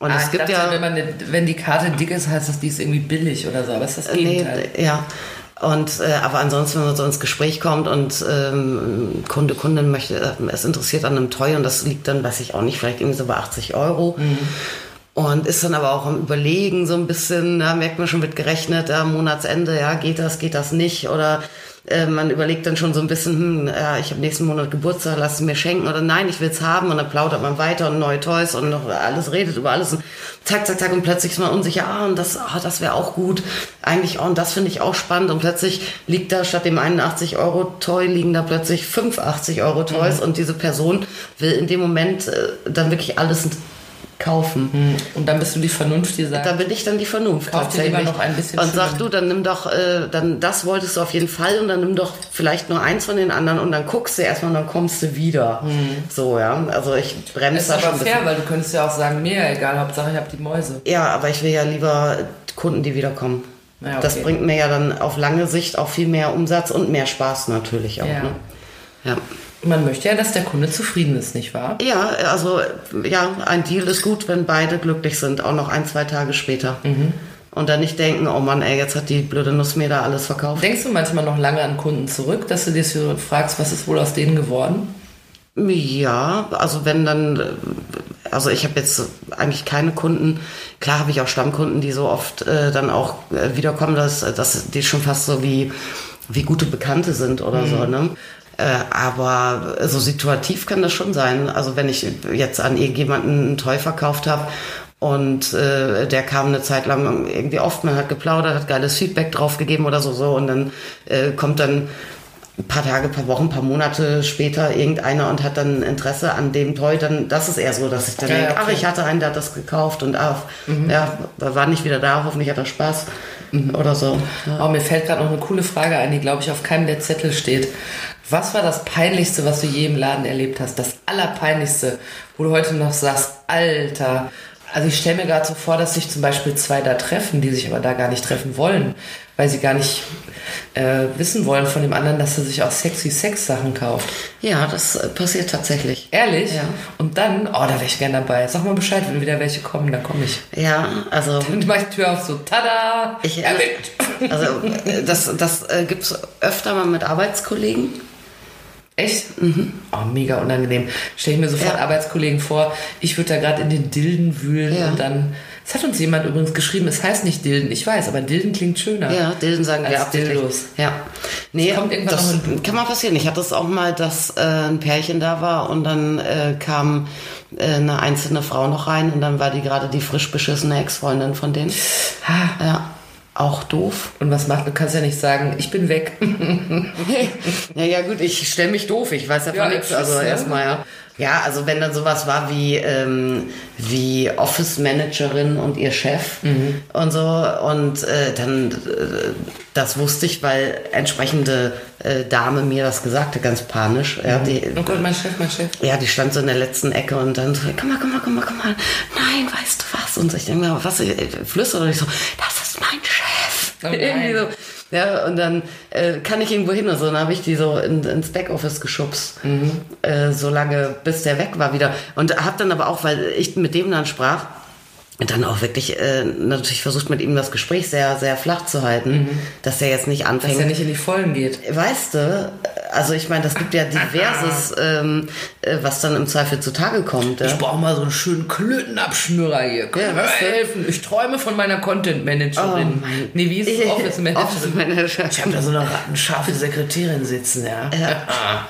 Und ah, es gibt dachte, ja- wenn, eine, wenn die Karte dick ist, heißt das, die ist irgendwie billig oder so. Aber es ist das Nee, Gegenteil. d- ja. Und äh, aber ansonsten, wenn man so ins Gespräch kommt und ähm, Kunde, Kundin möchte, äh, es interessiert an einem Toy und das liegt dann, weiß ich auch nicht, vielleicht irgendwie so bei 80 Euro. Und ist dann aber auch am Überlegen so ein bisschen, da merkt man schon, wird gerechnet, ja, Monatsende, ja, geht das, geht das nicht? Oder äh, man überlegt dann schon so ein bisschen, hm, ja, ich habe nächsten Monat Geburtstag, lass es mir schenken oder nein, ich will's haben. Und dann plaudert man weiter und neue Toys und noch alles redet über alles und zack, zack, zack. Und plötzlich ist man unsicher, ah, und das, ah, das wäre auch gut, eigentlich, oh, und das finde ich auch spannend. Und plötzlich liegt da statt dem 81 Euro Toy liegen da plötzlich 85 Euro Toys. Und diese Person will in dem Moment äh, dann wirklich alles kaufen. Und dann bist du die Vernunft, die sagt, Da bin ich dann die Vernunft Kauf dir lieber noch ein bisschen und sag du, dann nimm doch, äh, dann das wolltest du auf jeden Fall und dann nimm doch vielleicht nur eins von den anderen und dann guckst du erstmal und dann kommst du wieder. So, ja. Also ich bremse ist da schon aber ein fair, weil du könntest ja auch sagen, mir egal, Hauptsache ich habe die Mäuse. Ja, aber ich will ja lieber Kunden, die wiederkommen. Ja, okay. Das bringt mir ja dann auf lange Sicht auch viel mehr Umsatz und mehr Spaß natürlich auch. Ja. Ne? Ja. Man möchte ja, dass der Kunde zufrieden ist, nicht wahr? Ja, also ja, ein Deal ist gut, wenn beide glücklich sind, auch noch ein, zwei Tage später. Mhm. Und dann nicht denken, oh Mann, ey, jetzt hat die blöde Nuss mir da alles verkauft. Denkst du manchmal noch lange an Kunden zurück, dass du dir so fragst, was ist wohl aus denen geworden? Ja, also wenn dann, also ich habe jetzt eigentlich keine Kunden, klar habe ich auch Stammkunden, die so oft äh, dann auch äh, wiederkommen, dass, dass die schon fast so wie, wie gute Bekannte sind oder so, ne? Äh, aber so situativ kann das schon sein. Also wenn ich jetzt an irgendjemanden einen Toy verkauft habe und äh, der kam eine Zeit lang irgendwie oft, man hat geplaudert, hat geiles Feedback drauf gegeben oder so, so und dann äh, kommt dann ein paar Tage, ein paar Wochen, ein paar Monate später irgendeiner und hat dann Interesse an dem Toy, dann das ist eher so, dass ich dann Ja, denke, ach, okay. ich hatte einen, der hat das gekauft und ah, ja, war nicht wieder da, hoffentlich hat er Spaß oder so. Ja. Oh, mir fällt gerade noch eine coole Frage ein, die, glaube ich, auf keinem der Zettel steht. Was war das Peinlichste, was du je im Laden erlebt hast? Das Allerpeinlichste, wo du heute noch sagst, Alter. Also ich stelle mir gerade so vor, dass sich zum Beispiel zwei da treffen, die sich aber da gar nicht treffen wollen, weil sie gar nicht äh, wissen wollen von dem anderen, dass er sich auch sexy Sex-Sachen kauft. ja, das äh, passiert tatsächlich. Ehrlich? Ja. Und dann, oh, da wäre ich gern dabei. Sag mal Bescheid, wenn wieder welche kommen, dann komme ich. Ja, also <laughs> Dann mach ich die Tür auf, so, tada! Ich- erwischt. <laughs> Also äh, das, das äh, gibt es öfter mal mit Arbeitskollegen. Echt? Oh, mega unangenehm. Stell ich mir sofort Ja. Arbeitskollegen vor, ich würde da gerade in den Dilden wühlen Ja. und dann. Es hat uns jemand übrigens geschrieben, es heißt nicht Dilden, ich weiß, aber Dilden klingt schöner. Ja, Dilden sagen wir absichtlich. Dildos. Ja. Nee, Das kommt irgendwann das noch kann mal passieren. Ich hatte es auch mal, dass äh, ein Pärchen da war und dann äh, kam äh, eine einzelne Frau noch rein und dann war die gerade die frisch beschissene Ex-Freundin von denen. Ha. Ja, auch doof. Und was macht, du kannst ja nicht sagen, ich bin weg. <laughs> ja, ja gut, ich stelle mich doof, ich weiß ja von Ja, nichts. Also ne? erstmal, ja. Ja, also wenn dann sowas war wie, ähm, wie Office Managerin und ihr Chef und so und äh, dann, äh, das wusste ich, weil entsprechende äh, Dame mir das sagte, ganz panisch. Ja, die, Oh Gott, mein Chef, mein Chef. ja, die stand so in der letzten Ecke und dann so, komm mal, komm mal, komm mal, komm mal. Nein, weißt du was? Und ich denke mir, was, äh, flüstert und ich so, das ist mein Chef. Oh. Irgendwie so. Ja, und dann äh, kann ich irgendwo hin und so. Dann habe ich die so in, ins Backoffice geschubst, äh, so lange, bis der weg war wieder. Und habe dann aber auch, weil ich mit dem dann sprach, dann auch wirklich äh, natürlich versucht mit ihm das Gespräch sehr, sehr flach zu halten, dass er jetzt nicht Dass anfängt. er nicht in die Vollen geht. Weißt du, also ich meine, das gibt ja diverses, <laughs> ähm, äh, was dann im Zweifel zutage kommt. Ja? Ich brauche mal so einen schönen Klötenabschnürer hier. Können Ja, weißt du? helfen? Ich träume von meiner Content Managerin. Oh mein- nee, wie ist es? <laughs> Office Managerin. Office Manager. Ich habe da so eine rattenscharfe Sekretärin sitzen, ja. <laughs>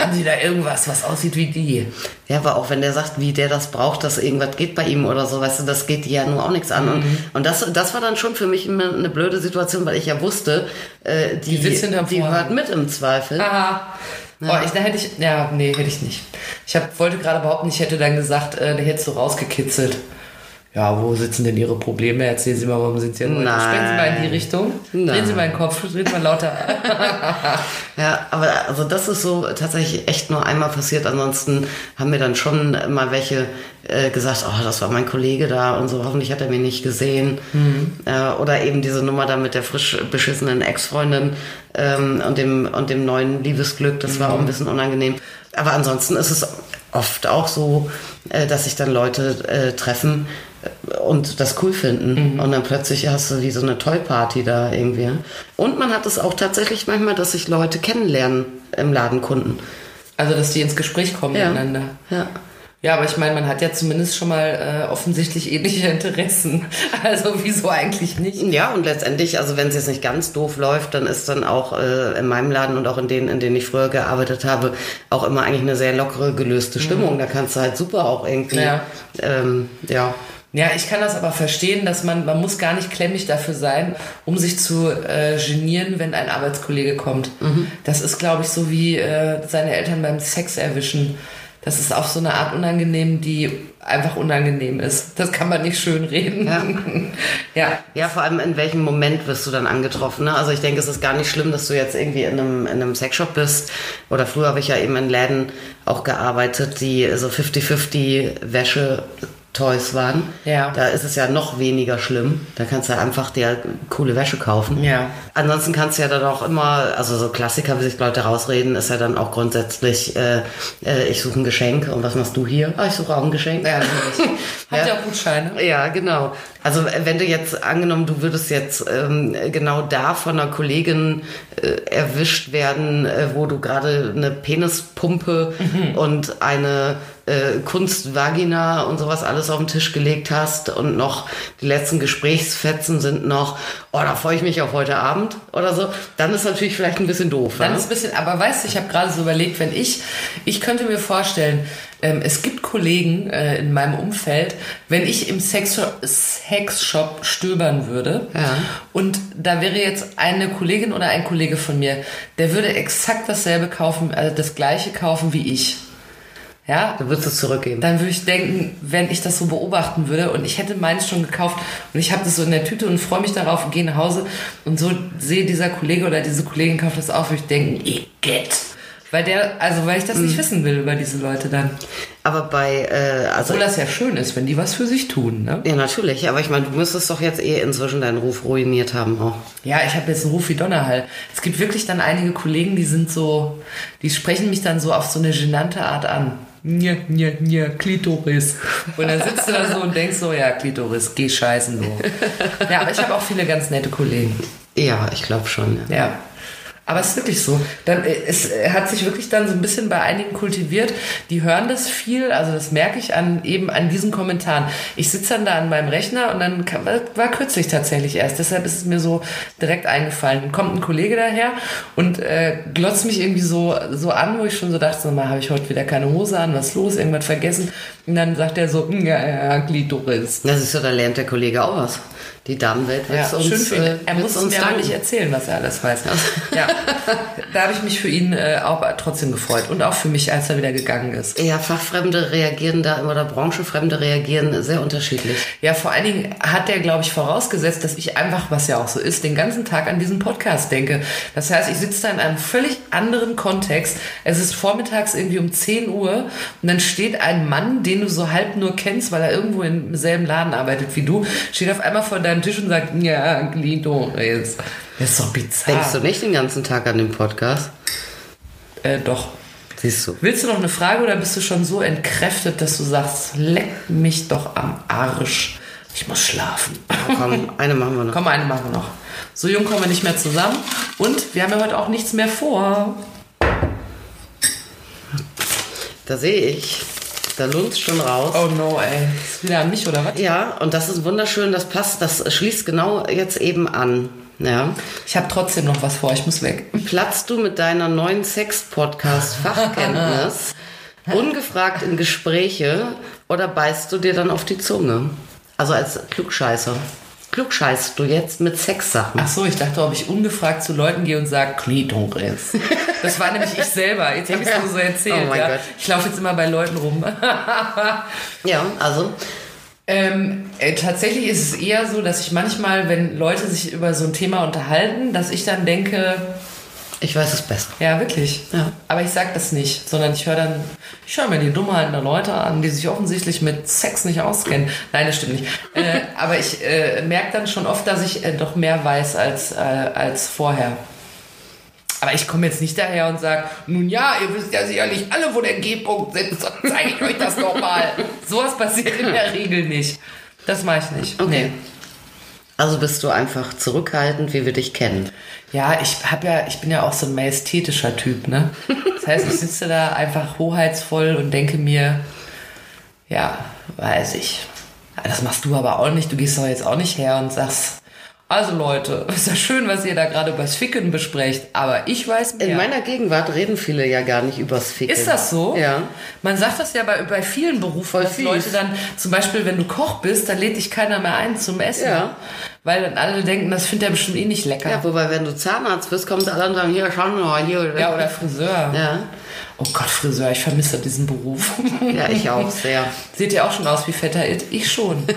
Haben Sie da irgendwas, was aussieht wie die? Ja, aber auch wenn der sagt, wie der das braucht, dass irgendwas geht bei ihm oder so, weißt du, das geht die ja nur auch nichts an. Mhm. Und, und das, das war dann schon für mich immer eine blöde Situation, weil ich ja wusste, äh, die, Die sitzt die hört mit im Zweifel. Aha. Oh, ich, da hätte ich, ja, nee, hätte ich nicht. Ich hab, wollte gerade behaupten, ich hätte dann gesagt, äh, der hättest du rausgekitzelt. Ja, wo sitzen denn Ihre Probleme? Erzählen Sie mal, warum sind Sie denn? Nein. Sprechen Sie mal in die Richtung. Nein. Drehen Sie mal den Kopf, drehen Sie mal lauter. <laughs> Ja, aber also das ist so tatsächlich echt nur einmal passiert. Ansonsten haben mir dann schon mal welche äh, gesagt, oh, das war mein Kollege da und so, hoffentlich hat er mich nicht gesehen. Äh, oder eben diese Nummer da mit der frisch beschissenen Ex-Freundin ähm, und, dem, und dem neuen Liebesglück, das war auch ein bisschen unangenehm. Aber ansonsten ist es oft auch so, äh, dass sich dann Leute äh, treffen äh, und das cool finden. Und dann plötzlich hast du wie so eine Toy-Party da irgendwie. Und man hat es auch tatsächlich manchmal, dass sich Leute kennenlernen im Ladenkunden. Also, dass die ins Gespräch kommen Ja. miteinander. Ja. Ja, aber ich meine, man hat ja zumindest schon mal äh, offensichtlich ähnliche Interessen. <laughs> Also wieso eigentlich nicht? Ja, und letztendlich, also wenn es jetzt nicht ganz doof läuft, dann ist dann auch äh, in meinem Laden und auch in denen, in denen ich früher gearbeitet habe, auch immer eigentlich eine sehr lockere, gelöste Stimmung. Da kannst du halt super auch irgendwie, Ja. ähm, ja. Ja, ich kann das aber verstehen, dass man, man muss gar nicht klemmig dafür sein, um sich zu äh, genieren, wenn ein Arbeitskollege kommt. Das ist, glaube ich, so wie äh, seine Eltern beim Sex erwischen. Das ist auf so eine Art unangenehm, die einfach unangenehm ist. Das kann man nicht schön reden. Ja. <laughs> ja. Ja, vor allem in welchem Moment wirst du dann angetroffen. Ne? Also ich denke, es ist gar nicht schlimm, dass du jetzt irgendwie in einem, in einem Sexshop bist. Oder früher habe ich ja eben in Läden auch gearbeitet, die so 50-50 Wäsche Toys waren. Ja. Da ist es ja noch weniger schlimm. Da kannst du einfach dir coole Wäsche kaufen. Ja. Ansonsten kannst du ja dann auch immer, also so Klassiker, wie sich Leute rausreden, ist ja dann auch grundsätzlich, äh, äh, ich suche ein Geschenk und was machst du hier? Ah, ich suche auch ein Geschenk. Ja, natürlich. <laughs> Hat ja Ja. auch Gutscheine. Ja, genau. Also wenn du jetzt angenommen, du würdest jetzt ähm, genau da von einer Kollegin äh, erwischt werden, äh, wo du gerade eine Penispumpe und eine äh, Kunstvagina und sowas alles auf den Tisch gelegt hast und noch die letzten Gesprächsfetzen sind noch, oh, da freue ich mich auf heute Abend oder so, dann ist natürlich vielleicht ein bisschen doof. Dann ja? ist ein bisschen, aber weißt du, ich habe gerade so überlegt, wenn ich, ich könnte mir vorstellen, ähm, es gibt Kollegen äh, in meinem Umfeld, wenn ich im Sexshop, Sexshop stöbern würde Ja. und da wäre jetzt eine Kollegin oder ein Kollege von mir, der würde exakt dasselbe kaufen, also das gleiche kaufen wie ich. Ja, Du würdest es zurückgeben. dann würde ich denken, wenn ich das so beobachten würde und ich hätte meins schon gekauft und ich habe das so in der Tüte und freue mich darauf und gehe nach Hause und so sehe dieser Kollege oder diese Kollegin kauft das auch, würde ich denken, Igitt. Weil der, also weil ich das nicht wissen will über diese Leute dann. Aber bei, äh, also Obwohl das ja schön ist, wenn die was für sich tun, ne? ja natürlich, aber ich meine, du müsstest doch jetzt eh inzwischen deinen Ruf ruiniert haben auch. Ja, ich habe jetzt einen Ruf wie Donnerhall. Es gibt wirklich dann einige Kollegen, die sind so, die sprechen mich dann so auf so eine genannte Art an. Nja, nja, nja, Klitoris. Und dann sitzt du da so und denkst so, ja, Klitoris, geh scheißen, du. Ja, aber ich habe auch viele ganz nette Kollegen. Ja, ich glaube schon. Ja. Ja. Aber es ist wirklich so. Dann, äh, es äh, hat sich wirklich dann so ein bisschen bei einigen kultiviert. Die hören das viel, also das merke ich an eben an diesen Kommentaren. Ich sitze dann da an meinem Rechner und dann kam, war, kürzlich tatsächlich erst. Deshalb ist es mir so direkt eingefallen. Dann kommt ein Kollege daher und äh, glotzt mich irgendwie so, so an, wo ich schon so dachte, so mal, habe ich heute wieder keine Hose an, was ist los, irgendwas vergessen. Und dann sagt er so, "Mm, ja, ja, ja, Glitoris. Das ist so, da lernt der Kollege auch was. Die Damenwelt wird Ja, uns, schön für ihn. äh, Er muss uns mir nicht erzählen, was er alles weiß. Ja, da habe ich mich für ihn äh, auch trotzdem gefreut. Und auch für mich, als er wieder gegangen ist. Ja, Fachfremde reagieren da oder Branchenfremde reagieren sehr unterschiedlich. Ja, vor allen Dingen hat er, glaube ich, vorausgesetzt, dass ich einfach, was ja auch so ist, den ganzen Tag an diesen Podcast denke. Das heißt, ich sitze da in einem völlig anderen Kontext. Es ist vormittags irgendwie um 10 Uhr und dann steht ein Mann, den du so halb nur kennst, weil er irgendwo im selben Laden arbeitet wie du, steht auf einmal vor deinem Tisch und sagt, ja, Glitoris. Das ist doch bizarr. Denkst du nicht den ganzen Tag an den Podcast? Äh, doch. Siehst du. Willst du noch eine Frage oder bist du schon so entkräftet, dass du sagst, leck mich doch am Arsch. Ich muss schlafen. Komm, eine machen wir noch. Komm, eine machen wir noch. So jung kommen wir nicht mehr zusammen. Und wir haben ja heute auch nichts mehr vor. Da sehe ich. Da lunzt schon raus. Oh no, ey. Ist wieder an mich, oder was? Ja, und das ist wunderschön, das passt, das schließt genau jetzt eben an. Ja. Ich habe trotzdem noch was vor, ich muss weg. Platzt du mit deiner neuen Sex-Podcast-Fachkenntnis <laughs> ungefragt in Gespräche oder beißt du dir dann auf die Zunge? Also als Klugscheißer. Klugscheißt du jetzt mit Sexsachen? Ach so, ich dachte, ob ich ungefragt zu Leuten gehe und sage, Klitoris. Das war nämlich ich selber. Jetzt habe ich es <laughs> nur so erzählt. Oh mein ja. Gott. Ich laufe jetzt immer bei Leuten rum. <laughs> Ja, also Ähm, äh, tatsächlich ist es eher so, dass ich manchmal, wenn Leute sich über so ein Thema unterhalten, dass ich dann denke, ich weiß es besser. ja, wirklich. Ja. Aber ich sag das nicht, sondern ich höre dann, ich höre mir die Dummheiten der Leute an, die sich offensichtlich mit Sex nicht auskennen. Nein, das stimmt nicht. äh, <laughs> aber ich äh, merke dann schon oft, dass ich äh, doch mehr weiß als, äh, als vorher. Aber ich komme jetzt nicht daher und sage, nun ja, ihr wisst ja sicherlich alle, wo der G-Punkt sitzt, dann zeige ich euch das nochmal. <laughs> Sowas passiert in der Regel nicht. Das mache ich nicht. Okay. Also bist du einfach zurückhaltend, wie wir dich kennen. Ja, ich hab ja, ich bin ja auch so ein majestätischer Typ, ne? <laughs> Das heißt, ich sitze da einfach hoheitsvoll und denke mir, ja, weiß ich. Das machst du aber auch nicht. Du gehst doch jetzt auch nicht her und sagst, also Leute, <laughs> ist ja schön, was ihr da gerade übers Ficken besprecht, aber ich weiß mehr. In meiner Gegenwart reden viele ja gar nicht übers Ficken. Ist das so? Ja. Man sagt das ja bei, bei vielen Berufen, Voll dass fies. Leute dann, zum Beispiel, wenn du Koch bist, dann lädt dich keiner mehr ein zum Essen. Ja. Weil dann alle denken, das findet er bestimmt eh nicht lecker. Ja, wobei, wenn du Zahnarzt bist, kommen sie alle und sagen, hier, schau mal, hier. Ja, oder Friseur. Ja. Oh Gott, Friseur, ich vermisse diesen Beruf. Ja, ich auch sehr. <laughs> Seht ihr auch schon aus wie fetter It? Ich schon. <laughs>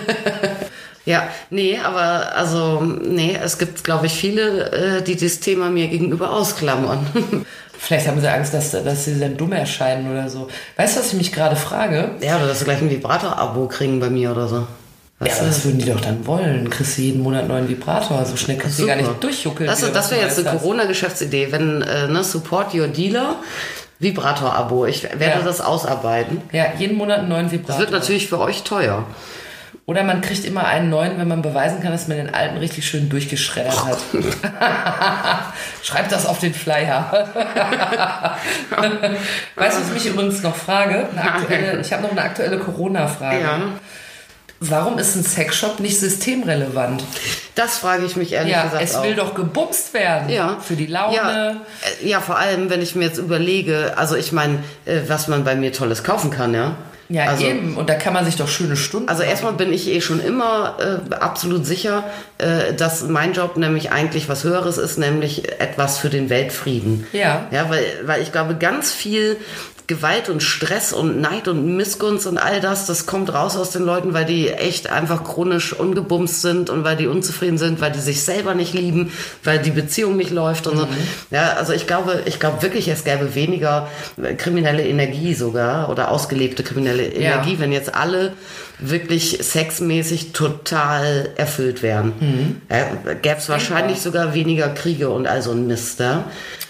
Ja, nee, aber also, nee, es gibt, glaube ich, viele, äh, die das Thema mir gegenüber ausklammern. <laughs> Vielleicht haben sie Angst, dass, dass sie dann dumm erscheinen oder so. Weißt du, was ich mich gerade frage? ja, oder dass sie gleich ein Vibrator-Abo kriegen bei mir oder so. Ja, aber du? das würden die doch dann wollen. Kriegst du jeden Monat neuen Vibrator. So schnell kannst du gar nicht durchjuckeln. Das, das wäre was jetzt eine. Corona-Geschäftsidee, wenn, äh, ne, Support Your Dealer, Vibrator-Abo. Ich werde Ja. das ausarbeiten. Ja, jeden Monat einen neuen Das Vibrator. wird natürlich für euch teuer. Oder man kriegt immer einen neuen, wenn man beweisen kann, dass man den alten richtig schön durchgeschreddert hat. <laughs> Schreibt das auf den Flyer. <laughs> weißt du, was ich mich übrigens noch frage? Eine aktuelle, ich habe noch eine aktuelle Corona-Frage. Ja. Warum ist ein Sexshop nicht systemrelevant? Das frage ich mich ehrlich Ja, gesagt es auch. will doch gebumst werden. Ja. Für die Laune. Ja, äh, ja, vor allem, wenn ich mir jetzt überlege, also ich meine, äh, was man bei mir Tolles kaufen kann, ja. Ja, also, eben. Und da kann man sich doch schöne Stunden. Also erstmal bin ich eh schon immer äh, absolut sicher, äh, dass mein Job nämlich eigentlich was Höheres ist, nämlich etwas für den Weltfrieden. Ja. Ja, weil, weil ich glaube, ganz viel Gewalt und Stress und Neid und Missgunst und all das, das kommt raus aus den Leuten, weil die echt einfach chronisch ungebumst sind und weil die unzufrieden sind, weil die sich selber nicht lieben, weil die Beziehung nicht läuft und so. Ja, also ich glaube, ich glaube wirklich, es gäbe weniger kriminelle Energie sogar oder ausgelebte kriminelle Ja. Energie, wenn jetzt alle wirklich sexmäßig total erfüllt wären. Ja, Gäbe es wahrscheinlich sogar weniger Kriege und all so ein Mist. Ja?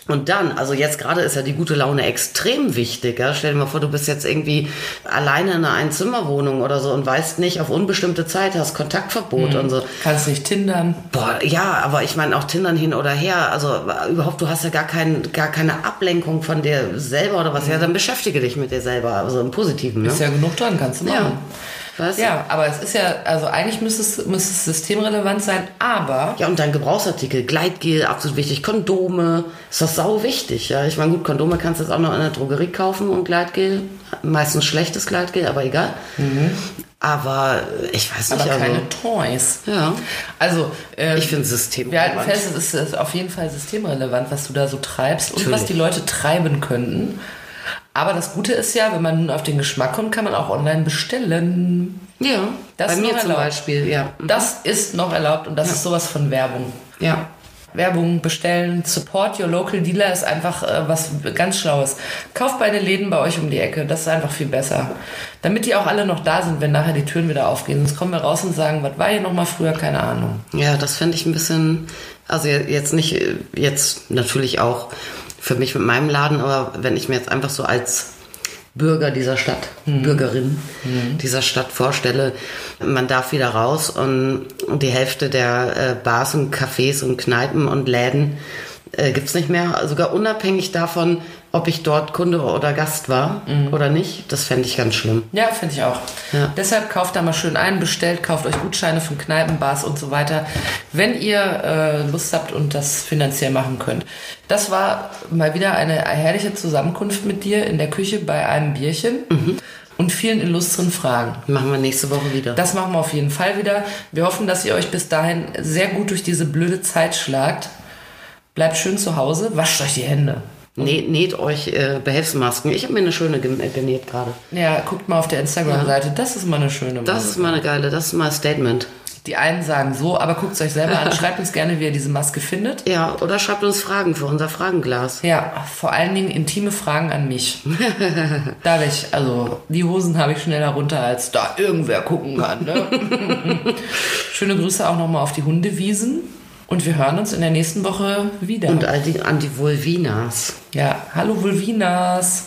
Und dann, also jetzt gerade ist ja die gute Laune extrem wichtig. Ja? Stell dir mal vor, du bist jetzt irgendwie alleine in einer Einzimmerwohnung oder so und weißt nicht, auf unbestimmte Zeit hast Kontaktverbot und so. Kannst nicht tindern. Boah, ja, aber ich meine auch Tindern hin oder her, also überhaupt, du hast ja gar, kein, gar keine Ablenkung von dir selber oder was. Ja, dann beschäftige dich mit dir selber, also im Positiven. Ne? Ist ja genug dran, kannst du machen. Ja. Du? Ja, aber es ist ja, also eigentlich müsste es, müsste es systemrelevant sein, aber Ja, und dann Gebrauchsartikel, Gleitgel, absolut wichtig, Kondome, ist das sau wichtig. Ja, ich meine, gut, Kondome kannst du jetzt auch noch in der Drogerie kaufen und Gleitgel, meistens schlechtes Gleitgel, aber egal. Aber äh, ich weiß nicht, aber also, keine Toys. ja, Also, ähm, ich finde System. wir halten fest, es ist, auf jeden Fall systemrelevant, was du da so treibst und was Natürlich. die Leute treiben könnten. Aber das Gute ist ja, wenn man nun auf den Geschmack kommt, kann man auch online bestellen. Ja, Das bei ist mir zum erlaubt. Beispiel, ja. Das ist noch erlaubt und das ist sowas von Werbung. Ja. Werbung bestellen, support your local dealer ist einfach äh, was ganz Schlaues. Kauft bei den Läden bei euch um die Ecke, das ist einfach viel besser. Damit die auch alle noch da sind, wenn nachher die Türen wieder aufgehen. Sonst kommen wir raus und sagen, was war hier nochmal früher, keine Ahnung. Ja, das fände ich ein bisschen, also je- jetzt nicht, jetzt natürlich auch für mich mit meinem Laden, aber wenn ich mir jetzt einfach so als Bürger dieser Stadt, Bürgerin dieser Stadt vorstelle, man darf wieder raus und die Hälfte der äh, Bars und Cafés und Kneipen und Läden äh, gibt's nicht mehr, sogar unabhängig davon, ob ich dort Kunde oder Gast war oder nicht. Das fände ich ganz schlimm. Ja, finde ich auch. Ja. Deshalb kauft da mal schön ein, bestellt, kauft euch Gutscheine von Kneipen, Bars und so weiter, wenn ihr äh, Lust habt und das finanziell machen könnt. Das war mal wieder eine herrliche Zusammenkunft mit dir in der Küche bei einem Bierchen und vielen illustren Fragen. Machen wir nächste Woche wieder. Das machen wir auf jeden Fall wieder. Wir hoffen, dass ihr euch bis dahin sehr gut durch diese blöde Zeit schlagt. Bleibt schön zu Hause, wascht euch die Hände. Näht, näht euch äh, Behelfsmasken. Ich habe mir eine schöne äh, genäht gerade. Ja, guckt mal auf der Instagram-Seite. Das ist mal eine schöne Das Maske. ist mal eine geile, das ist mal ein Statement. Die einen sagen so, aber guckt es euch selber an. Schreibt uns gerne, wie ihr diese Maske findet. Ja, oder schreibt uns Fragen für unser Fragenglas. Ja, vor allen Dingen intime Fragen an mich. da ich, also die Hosen habe ich schneller runter, als da irgendwer gucken kann. Ne? <laughs> Schöne Grüße auch nochmal auf die Hundewiesen. Und wir hören uns in der nächsten Woche wieder. Und all die, an die Vulvinas. ja, hallo Vulvinas.